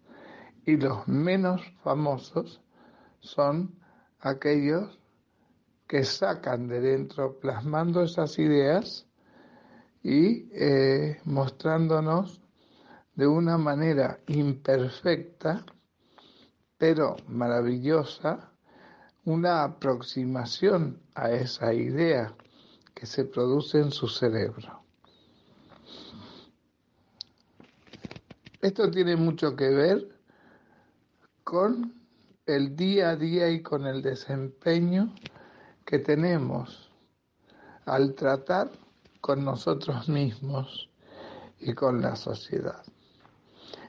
y los menos famosos son aquellos que sacan de dentro plasmando esas ideas y eh, mostrándonos de una manera imperfecta pero maravillosa, una aproximación a esa idea que se produce en su cerebro. Esto tiene mucho que ver con el día a día y con el desempeño que tenemos al tratar con nosotros mismos y con la sociedad.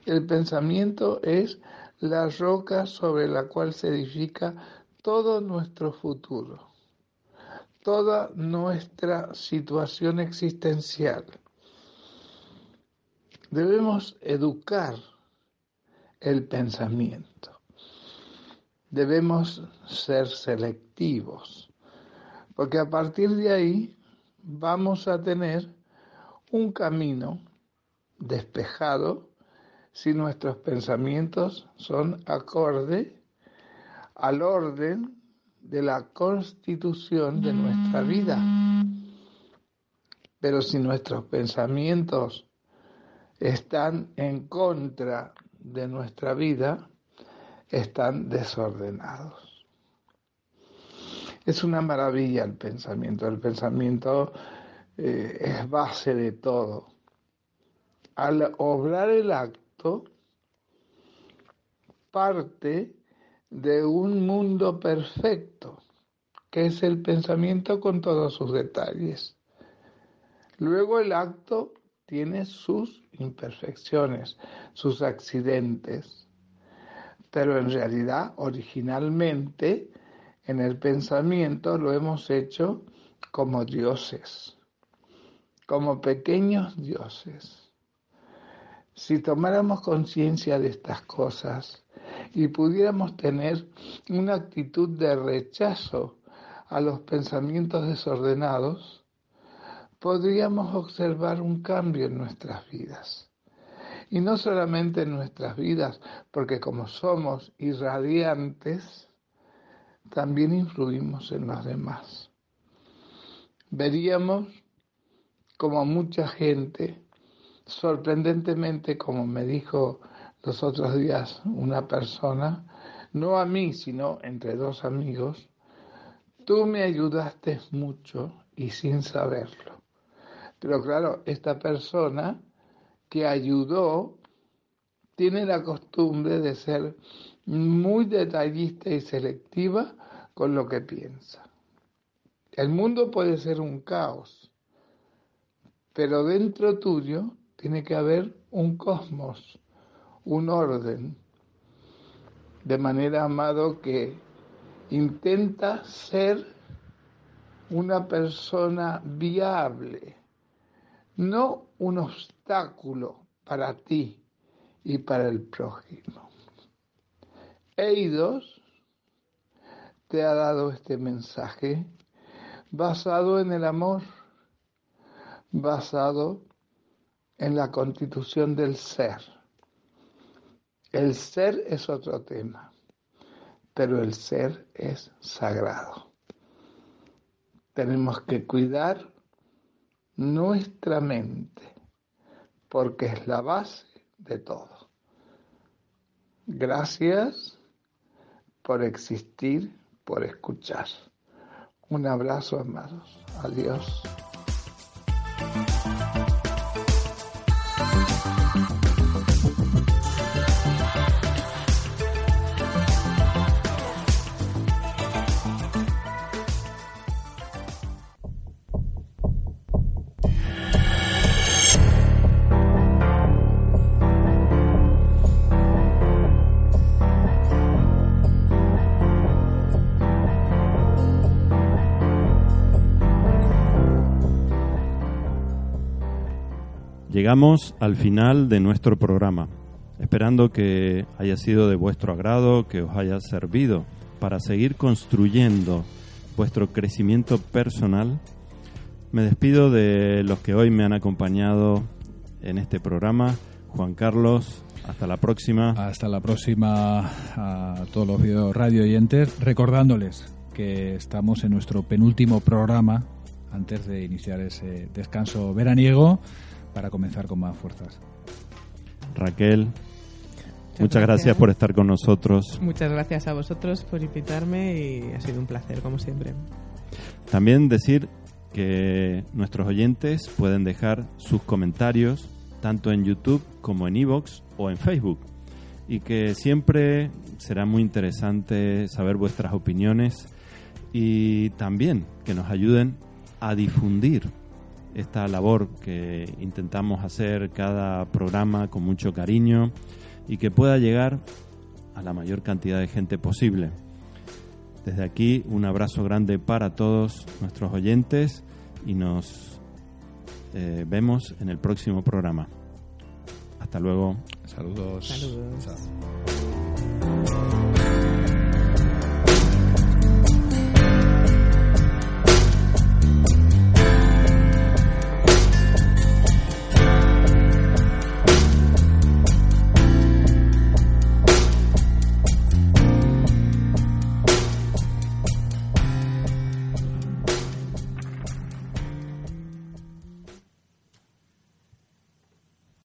El pensamiento es la roca sobre la cual se edifica todo nuestro futuro, toda nuestra situación existencial. Debemos educar el pensamiento. Debemos ser selectivos, porque a partir de ahí vamos a tener un camino despejado si nuestros pensamientos son acorde al orden de la constitución de nuestra vida. Pero si nuestros pensamientos están en contra de nuestra vida, están desordenados. Es una maravilla el pensamiento. El pensamiento eh, es base de todo. Al obrar el acto, parte de un mundo perfecto, que es el pensamiento con todos sus detalles. Luego el acto tiene sus imperfecciones, sus accidentes, pero en realidad originalmente en el pensamiento lo hemos hecho como dioses, como pequeños dioses. Si tomáramos conciencia de estas cosas y pudiéramos tener una actitud de rechazo a los pensamientos desordenados, podríamos observar un cambio en nuestras vidas. Y no solamente en nuestras vidas, porque como somos irradiantes, también influimos en los demás. Veríamos como mucha gente sorprendentemente, como me dijo los otros días una persona, no a mí, sino entre dos amigos, tú me ayudaste mucho y sin saberlo. Pero claro, esta persona que ayudó tiene la costumbre de ser muy detallista y selectiva con lo que piensa. El mundo puede ser un caos, pero dentro tuyo tiene que haber un cosmos, un orden, de manera, amado, que intenta ser una persona viable, no un obstáculo para ti y para el prójimo. Eidos te ha dado este mensaje basado en el amor, basado en la constitución del ser. El ser es otro tema, pero el ser es sagrado. Tenemos que cuidar nuestra mente, porque es la base de todo. Gracias por existir, por escuchar. Un abrazo, amados. Adiós. Llegamos al final de nuestro programa, esperando que haya sido de vuestro agrado, que os haya servido para seguir construyendo vuestro crecimiento personal. Me despido de los que hoy me han acompañado en este programa. Juan Carlos, hasta la próxima. Hasta la próxima a todos los video radio oyentes, recordándoles que estamos en nuestro penúltimo programa antes de iniciar ese descanso veraniego para comenzar con más fuerzas. Raquel, muchas, gracias. por estar con nosotros. Muchas gracias a vosotros por invitarme y ha sido un placer, como siempre. También decir que nuestros oyentes pueden dejar sus comentarios tanto en YouTube como en Evox o en Facebook y que siempre será muy interesante saber vuestras opiniones y también que nos ayuden a difundir esta labor que intentamos hacer cada programa con mucho cariño y que pueda llegar a la mayor cantidad de gente posible. Desde aquí un abrazo grande para todos nuestros oyentes y nos eh, vemos en el próximo programa. Hasta luego. Saludos. Saludos.